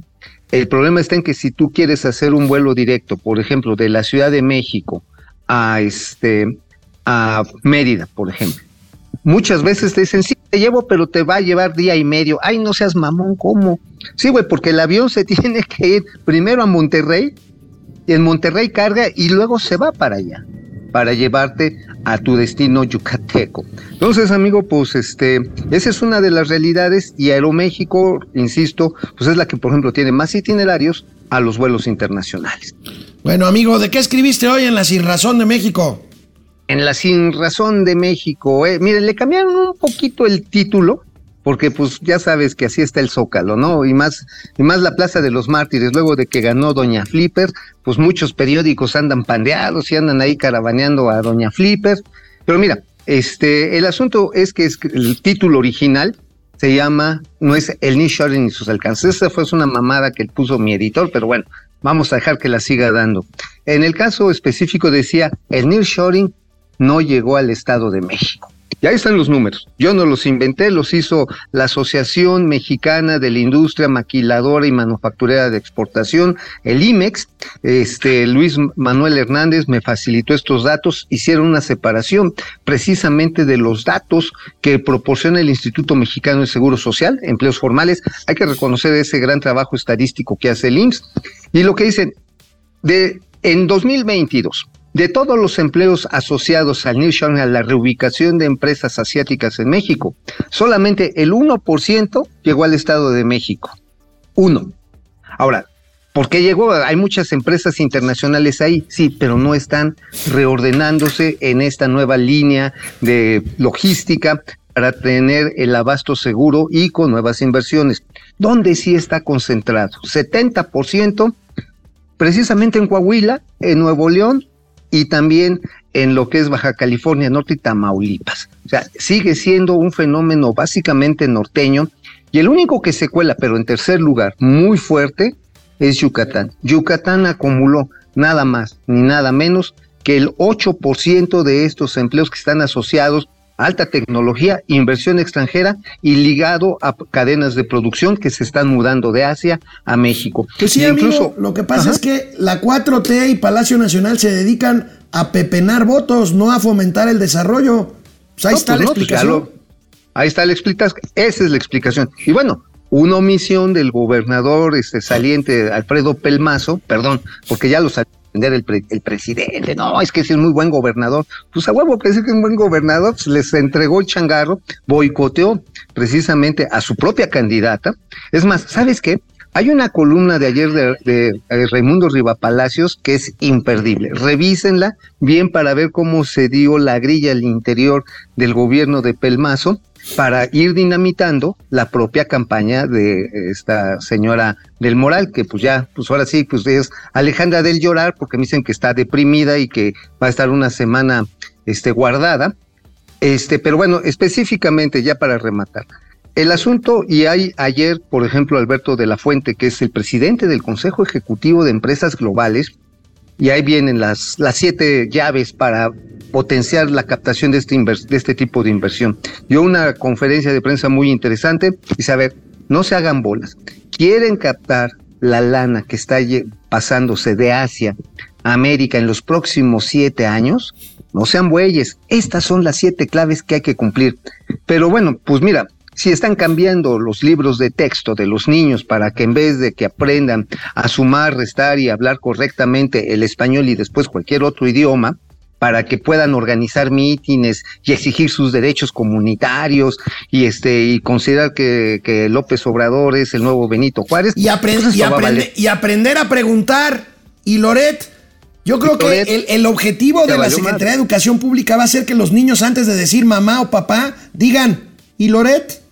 el problema está en que si tú quieres hacer un vuelo directo, por ejemplo, de la Ciudad de México a este a Mérida, por ejemplo, muchas veces te dicen, sí, te llevo, pero te va a llevar día y medio. Ay, no seas mamón, ¿cómo? Sí, güey, porque el avión se tiene que ir primero a Monterrey, y en Monterrey carga y luego se va para allá, para llevarte a tu destino yucateco. Entonces, amigo, pues este, esa es una de las realidades y Aeroméxico, insisto, pues es la que, por ejemplo, tiene más itinerarios a los vuelos internacionales. Bueno, amigo, ¿de qué escribiste hoy en La Sin Razón de México? En La Sin Razón de México, eh, miren, le cambiaron un poquito el título, porque pues ya sabes que así está el Zócalo, ¿no? Y más, y más la Plaza de los Mártires, luego de que ganó Doña Flipper, pues muchos periódicos andan pandeados y andan ahí caravaneando a Doña Flipper. Pero mira, este, el asunto es que el título original se llama, no es el nearshoring ni sus alcances, esa fue una mamada que puso mi editor, pero bueno, vamos a dejar que la siga dando. En el caso específico decía, el nearshoring no llegó al Estado de México. Y ahí están los números. Yo no los inventé, los hizo la Asociación Mexicana de la Industria Maquiladora y Manufacturera de Exportación, el IMEX. Este Luis Manuel Hernández me facilitó estos datos, hicieron una separación precisamente de los datos que proporciona el Instituto Mexicano de Seguro Social, empleos formales. Hay que reconocer ese gran trabajo estadístico que hace el IMSS. Y lo que dicen, de en 2022, de todos los empleos asociados al nearshoring, a la reubicación de empresas asiáticas en México, solamente el 1% llegó al Estado de México. Uno. Ahora, ¿por qué llegó? Hay muchas empresas internacionales ahí, sí, pero no están reordenándose en esta nueva línea de logística para tener el abasto seguro y con nuevas inversiones. ¿Dónde sí está concentrado? 70% precisamente en Coahuila, en Nuevo León y también en lo que es Baja California Norte y Tamaulipas. O sea, sigue siendo un fenómeno básicamente norteño y el único que se cuela, pero en tercer lugar, muy fuerte, es Yucatán. Yucatán acumuló nada más ni nada menos que el 8% de estos empleos que están asociados alta tecnología, inversión extranjera y ligado a cadenas de producción que se están mudando de Asia a México. Sí, incluso, amigo, lo que pasa Ajá. es que la 4T y Palacio Nacional se dedican a pepenar votos, no a fomentar el desarrollo. Pues ahí no, está pues la no, explicación. Pues lo, ahí está la explicación, esa es la explicación. Y bueno, una omisión del gobernador este saliente Alfredo Pelmazo, perdón, porque ya lo salió el, pre, el, presidente, no, es que es un muy buen gobernador. Pues a huevo que es un buen gobernador, pues les entregó el changarro, boicoteó precisamente a su propia candidata. Es más, ¿sabes qué? Hay una columna de ayer de, de, eh, Raimundo Rivapalacios que es imperdible. Revísenla bien para ver cómo se dio la grilla al interior del gobierno de Pelmazo para ir dinamitando la propia campaña de esta señora del Moral, que pues ya, pues ahora sí, pues es Alejandra del Llorar, porque me dicen que está deprimida y que va a estar una semana este, guardada. Este, pero bueno, específicamente ya para rematar. El asunto, y hay ayer, por ejemplo, Alberto de la Fuente, que es el presidente del Consejo Ejecutivo de Empresas Globales, y ahí vienen las, las siete llaves para potenciar la captación de este, de este tipo de inversión. Dio una conferencia de prensa muy interesante y ver, no se hagan bolas. Quieren captar la lana que está pasándose de Asia a América en los próximos siete años, no sean bueyes. Estas son las siete claves que hay que cumplir. Pero bueno, pues mira, si están cambiando los libros de texto de los niños para que en vez de que aprendan a sumar, restar y hablar correctamente el español y después cualquier otro idioma, para que puedan organizar mítines y exigir sus derechos comunitarios y este y considerar que, que López Obrador es el nuevo Benito Juárez. Y, aprend y, aprende y aprender a preguntar. Y Loret, yo creo que el, el, objetivo de la Secretaría de Educación Pública va a ser que los niños antes de decir mamá o papá digan, ¿y Loret?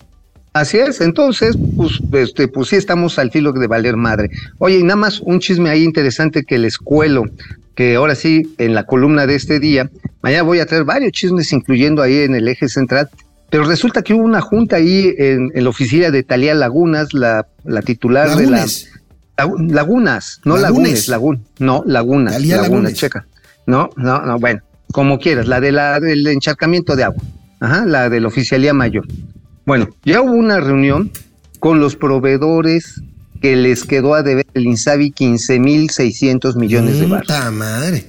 Así es, entonces, pues, este, pues sí estamos al filo de valer madre. Oye, y nada más un chisme ahí interesante que les cuelo, que ahora sí, en la columna de este día, mañana voy a traer varios chismes, incluyendo ahí en el eje central, pero resulta que hubo una junta ahí en, en la oficina de Talía Lagunas, la, la titular Lagunes. de la... Lagunas, no Lagunes, Lagun, no, Lagunas, Talía Lagunas, Lagunes. checa. No, no, no, bueno, como quieras, la de la del encharcamiento de agua, ajá, la de la oficialía mayor. Bueno, ya hubo una reunión con los proveedores que les quedó a deber el Insabi 15.600 millones de baros. ¡Puta madre!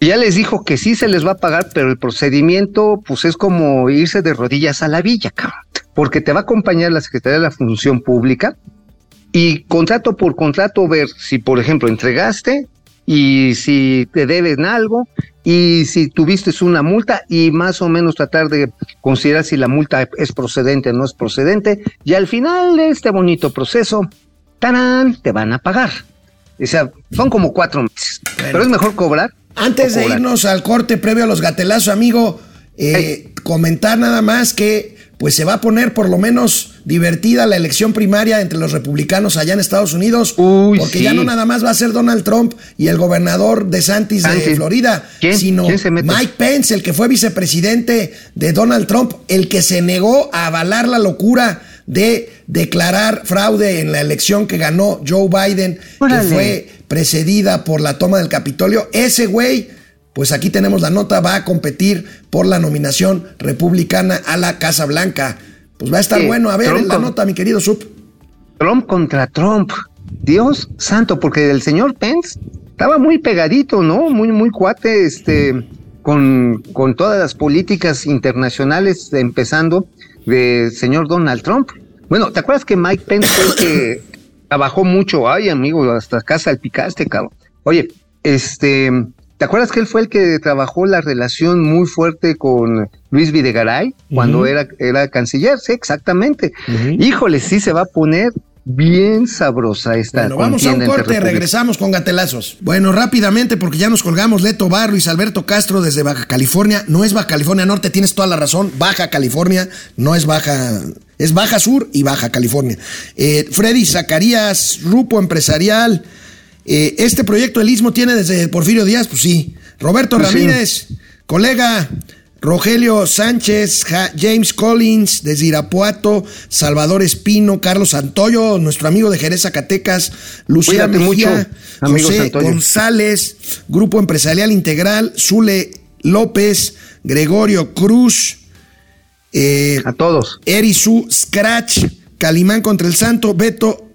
Ya les dijo que sí se les va a pagar, pero el procedimiento pues es como irse de rodillas a la villa, cabrón. Porque te va a acompañar la Secretaría de la Función Pública y contrato por contrato ver si, por ejemplo, entregaste y si te deben algo y si tuviste una multa y más o menos tratar de considerar si la multa es procedente o no es procedente y al final de este bonito proceso, ¡tarán! te van a pagar. O sea, son como cuatro meses. Bueno. Pero es mejor cobrar. Antes de cobrar. irnos al corte previo a los gatelazos, amigo, eh, comentar nada más que pues se va a poner por lo menos divertida la elección primaria entre los republicanos allá en Estados Unidos, Uy, porque sí. ya no nada más va a ser Donald Trump y el gobernador de Santis de. Florida, ¿Quién? sino. Mike Pence, el que fue vicepresidente de Donald Trump, el que se negó a avalar la locura de declarar fraude en la elección que ganó Joe Biden, Órale. que fue precedida por la toma del Capitolio. Ese güey, pues aquí tenemos la nota, va a competir por la nominación republicana a la Casa Blanca. Pues va a estar bueno. A ver, Trump la nota, mi querido Sup. Trump contra Trump. Dios santo, porque el señor Pence estaba muy pegadito, ¿no? Muy, muy cuate, este, con, con todas las políticas internacionales, empezando de señor Donald Trump. Bueno, ¿te acuerdas que Mike Pence fue el que trabajó mucho? Ay, amigo, hasta acá salpicaste, cabrón. Oye, este, ¿te acuerdas que él fue el que trabajó la relación muy fuerte con Luis Videgaray cuando era, era canciller? Sí, exactamente. Ujú. Híjole, sí se va a poner bien sabrosa esta Bueno, vamos a un corte, regresamos con gatelazos. Bueno, rápidamente, porque ya nos colgamos. Leto Bar, Luis Alberto Castro desde Baja California. No es Baja California Norte, tienes toda la razón. Baja California, no es Baja. Es Baja Sur y Baja California. Eh, Freddy Zacarías, Grupo Empresarial. Eh, este proyecto el Istmo tiene desde Porfirio Díaz, pues sí. Roberto Pues sí. Ramírez, colega. Rogelio Sánchez, Ja- James Collins desde Irapuato, Salvador Espino, Carlos Santoyo, nuestro amigo de Jerez Zacatecas, Lucía Cuídate Mejía, mucho, José. González, Grupo Empresarial Integral, Zule López, Gregorio Cruz, eh, A todos. Erisu Scratch, Calimán contra el Santo, Beto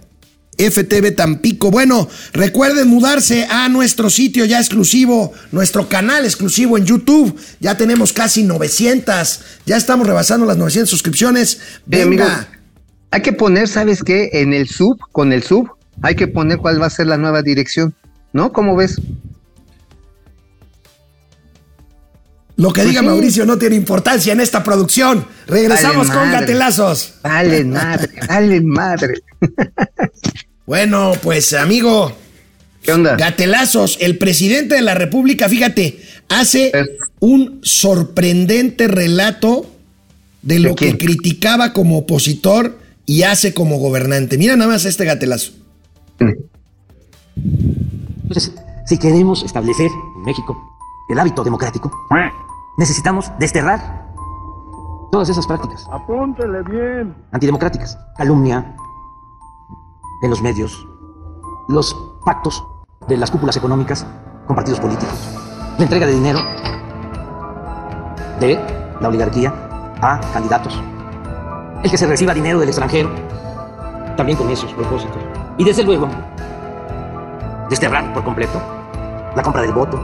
FTV Tampico. Bueno, recuerden mudarse a nuestro sitio ya exclusivo, nuestro canal exclusivo en YouTube. Ya tenemos casi 900, ya estamos rebasando las 900 suscripciones. Eh, Venga, hay que poner, ¿sabes qué? En el sub, con el sub, hay que poner cuál va a ser la nueva dirección. ¿No? ¿Cómo ves? lo que pues diga sí. Mauricio no tiene importancia en esta producción. Regresamos Vale, con gatelazos. Dale madre, dale madre. Bueno, pues amigo, ¿Qué onda? Gatelazos, el presidente de la República, fíjate, hace un sorprendente relato de lo ¿De que criticaba como opositor y hace como gobernante. Mira nada más este gatelazo. Entonces, si queremos establecer en México el hábito democrático, necesitamos desterrar todas esas prácticas. Apúntele bien. Antidemocráticas. Calumnia en los medios, los pactos de las cúpulas económicas con partidos políticos, la entrega de dinero de la oligarquía a candidatos, el que se reciba dinero del extranjero, también con esos propósitos. Y desde luego, desterrar por completo la compra del voto,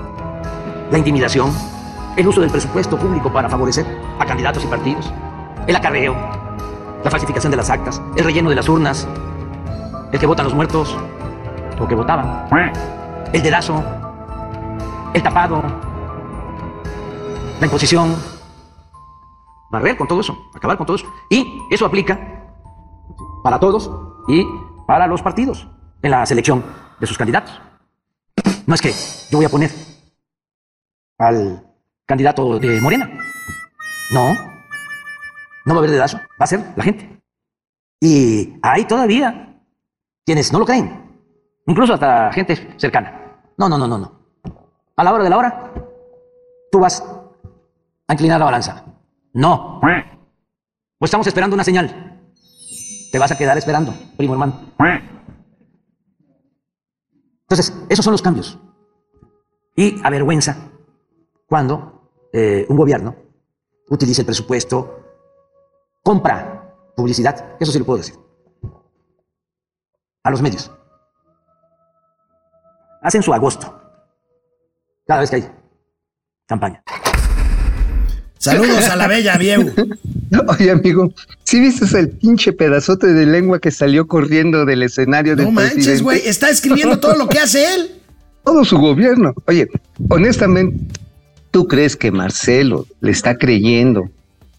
la intimidación, el uso del presupuesto público para favorecer a candidatos y partidos, el acarreo, la falsificación de las actas, el relleno de las urnas, el que votan los muertos o que votaban, el dedazo, el tapado, la imposición, barrer con todo eso, acabar con todo eso. Y eso aplica para todos y para los partidos en la selección de sus candidatos. No es que yo voy a poner al candidato de Morena. No. No va a haber dedazo. Va a ser la gente. Y hay todavía quienes no lo creen. Incluso hasta gente cercana. No, no, no, no, no. A la hora de la hora, tú vas a inclinar la balanza. No. Pues estamos esperando una señal. Te vas a quedar esperando, primo hermano. Entonces, esos son los cambios. Y avergüenza cuando eh, un gobierno utiliza el presupuesto, compra publicidad, eso sí lo puedo decir, a los medios. Hacen su agosto cada vez que hay campaña. Saludos a la bella Vieu. Oye, amigo, ¿sí viste el pinche pedazote de lengua que salió corriendo del escenario del No manches, presidente? güey, está escribiendo todo lo que hace él. Todo su gobierno. Oye, honestamente, ¿tú crees que Marcelo le está creyendo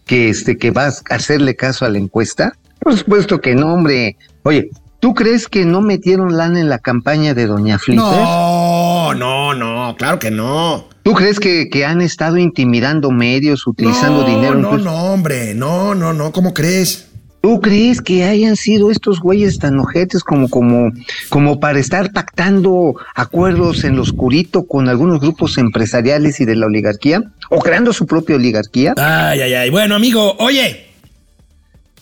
que este que vas a hacerle caso a la encuesta? Por supuesto que no, hombre. Oye, ¿tú crees que no metieron lana en la campaña de Doña Flipper? No, no, no, claro que no. ¿Tú crees que, que han estado intimidando medios, utilizando no, dinero? No, incluso? no, hombre, no, no, no, ¿cómo crees? ¿Tú crees que hayan sido estos güeyes tan ojetes como, como, como para estar pactando acuerdos en lo oscurito con algunos grupos empresariales y de la oligarquía? ¿O creando su propia oligarquía? Ay, ay, ay. Bueno, amigo, oye,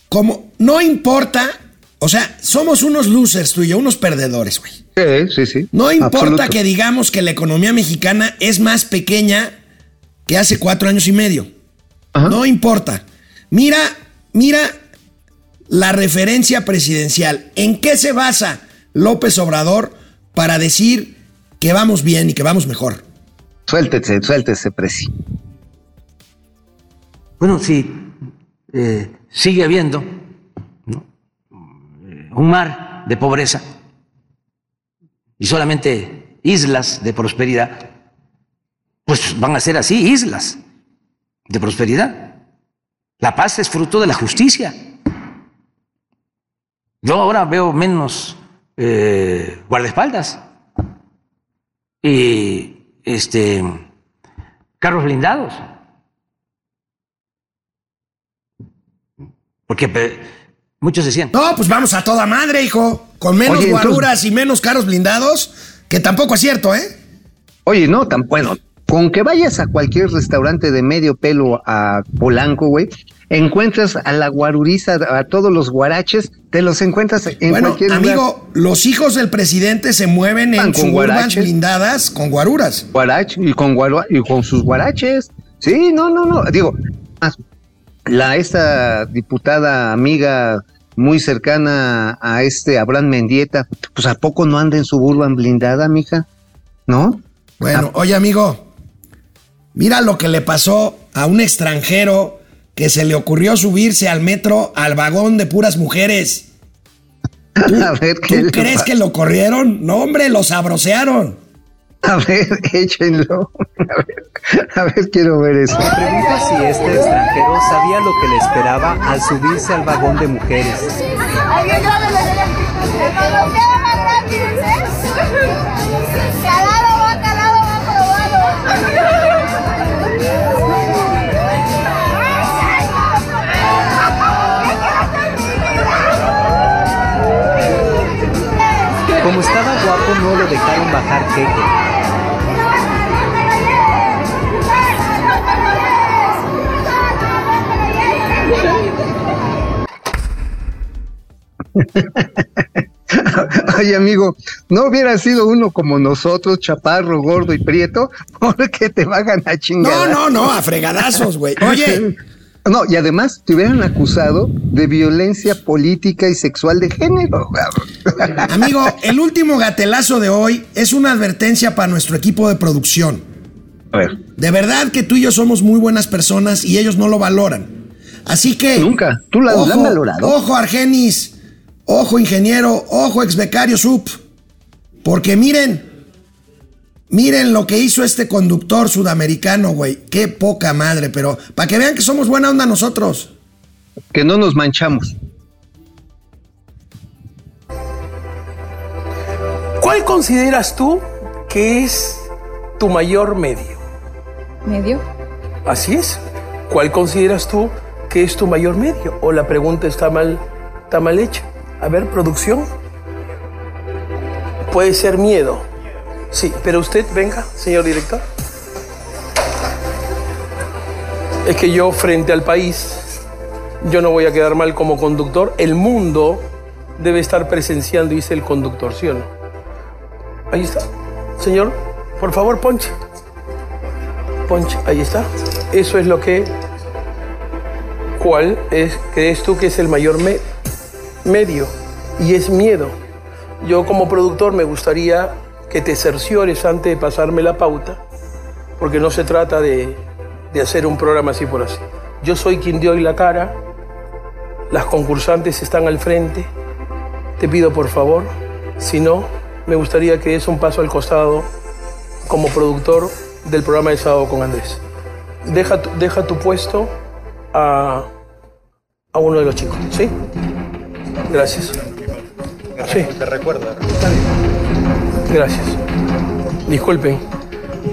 como no importa, o sea, somos unos losers tú y yo, unos perdedores, güey. Sí, sí, sí. No importa Absoluto. que digamos que la economía mexicana es más pequeña que hace cuatro años y medio. Ajá. No importa. Mira, mira la referencia presidencial. ¿En qué se basa López Obrador para decir que vamos bien y que vamos mejor? Suéltese, suéltese, Presi. Bueno, si eh, sigue habiendo un mar de pobreza y solamente islas de prosperidad, pues van a ser así, islas de prosperidad. La paz es fruto de la justicia. Yo ahora veo menos eh, guardaespaldas y este carros blindados. Porque muchos decían, No, pues vamos a toda madre, hijo. Con menos Oye, entonces- guaruras y menos carros blindados, que tampoco es cierto, ¿eh? Oye, no, tan bueno. Con que vayas a cualquier restaurante de medio pelo a Polanco, güey, encuentras a la guaruriza, a todos los guaraches, te los encuentras en bueno, cualquier lugar. amigo, los hijos del presidente se mueven Van en con guaraches. blindadas con guaruras. Guarach y con guaro- y con sus guaraches. Sí, no, no, no. Digo, más, la esta diputada amiga muy cercana a este Abraham Mendieta, pues a poco no anda en suburban blindada, mija, ¿no? Bueno, oye, amigo, mira lo que le pasó a un extranjero que se le ocurrió subirse al metro al vagón de puras mujeres. a ver qué ¿Tú crees que lo corrieron? No, hombre, lo sabrosearon. A ver, échenlo. A ver, a ver, quiero ver eso. Se pregunta si este extranjero sabía lo que le esperaba al subirse al vagón de mujeres. Como estaba guapo, no lo dejaron bajar queque. Ay, amigo, no hubiera sido uno como nosotros, chaparro, gordo y prieto, porque te van a chingar. No, no, no, a fregadazos, güey. Oye, No, y además te hubieran acusado de violencia política y sexual de género. amigo, el último gatelazo de hoy es una advertencia para nuestro equipo de producción. A ver, De verdad que tú y yo somos muy buenas personas y ellos no lo valoran. Así que. Nunca. Tú la- la han valorado. Ojo, Argenis. Ojo, ingeniero. Ojo, ex becario sub. Porque miren. Miren lo que hizo este conductor sudamericano, güey. Qué poca madre, pero para que vean que somos buena onda nosotros. que no nos manchamos. ¿Cuál consideras tú que es tu mayor medio? Medio. Así es. ¿Cuál consideras tú que es tu mayor medio? ¿O la pregunta está mal, está mal hecha? A ver, producción. Puede ser miedo. Sí, pero usted, venga, señor director. Es que yo, frente al país, yo no voy a quedar mal como conductor. El mundo debe estar presenciando, dice el conductor, ¿sí o no? Ahí está. Señor, por favor, ponche. Ponche, ahí está. Eso es lo que. ¿Cuál es, crees tú que es el mayor medio? Y es miedo. Yo como productor me gustaría que te cerciores antes de pasarme la pauta, porque no se trata de, de hacer un programa así por así. Yo soy quien dio hoy la cara, las concursantes están al frente. Te pido por favor, si no, me gustaría que des un paso al costado como productor del programa de sábado con Andrés. Deja tu, deja tu puesto a, a uno de los chicos, ¿sí? Gracias. Sí. Te recuerda. Gracias. Disculpen,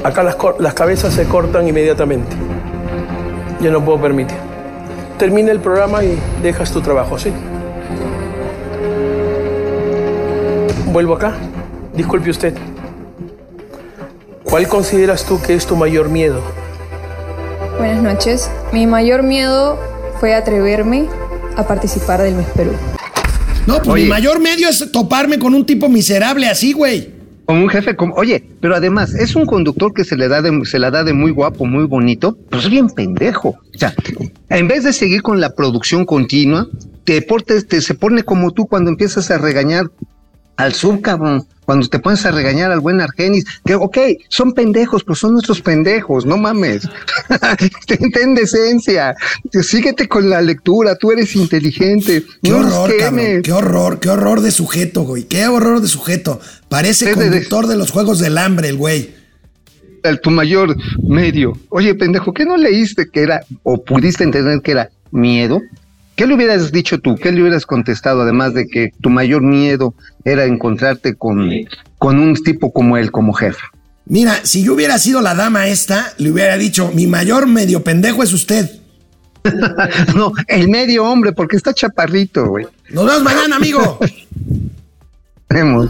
acá las cabezas se cortan inmediatamente. Yo no puedo permitir. Termina el programa y dejas tu trabajo, ¿sí? Vuelvo acá. Disculpe usted. ¿Cuál consideras tú que es tu mayor miedo? Buenas noches. Mi mayor miedo fue atreverme a participar del Miss Perú. No, pues Oye. mi mayor medio es toparme con un tipo miserable así, güey. Como un jefe, como, oye, pero además es un conductor que se le da de, se la da de muy guapo, muy bonito, pero es bien pendejo. O sea, en vez de seguir con la producción continua, te, portes, te se pone como tú cuando empiezas a regañar al sub, cabrón. Cuando te pones a regañar al buen Argenis, que ok, son pendejos, pero son nuestros pendejos, no mames. ten, decencia, síguete con la lectura, tú eres inteligente. Qué no horror, cabrón. Qué horror, qué horror de sujeto, güey. Qué horror de sujeto. Parece conductor de los juegos del hambre, el güey. tu mayor medio. Oye, pendejo, ¿qué no leíste que era, o pudiste entender que era miedo? ¿Qué le hubieras dicho tú? ¿Qué le hubieras contestado, además de que tu mayor miedo era encontrarte con, con un tipo como él, como jefe? Mira, si yo hubiera sido la dama esta, le hubiera dicho, mi mayor medio pendejo es usted. no, el medio hombre, porque está chaparrito, güey. Nos vemos mañana, amigo. Vemos.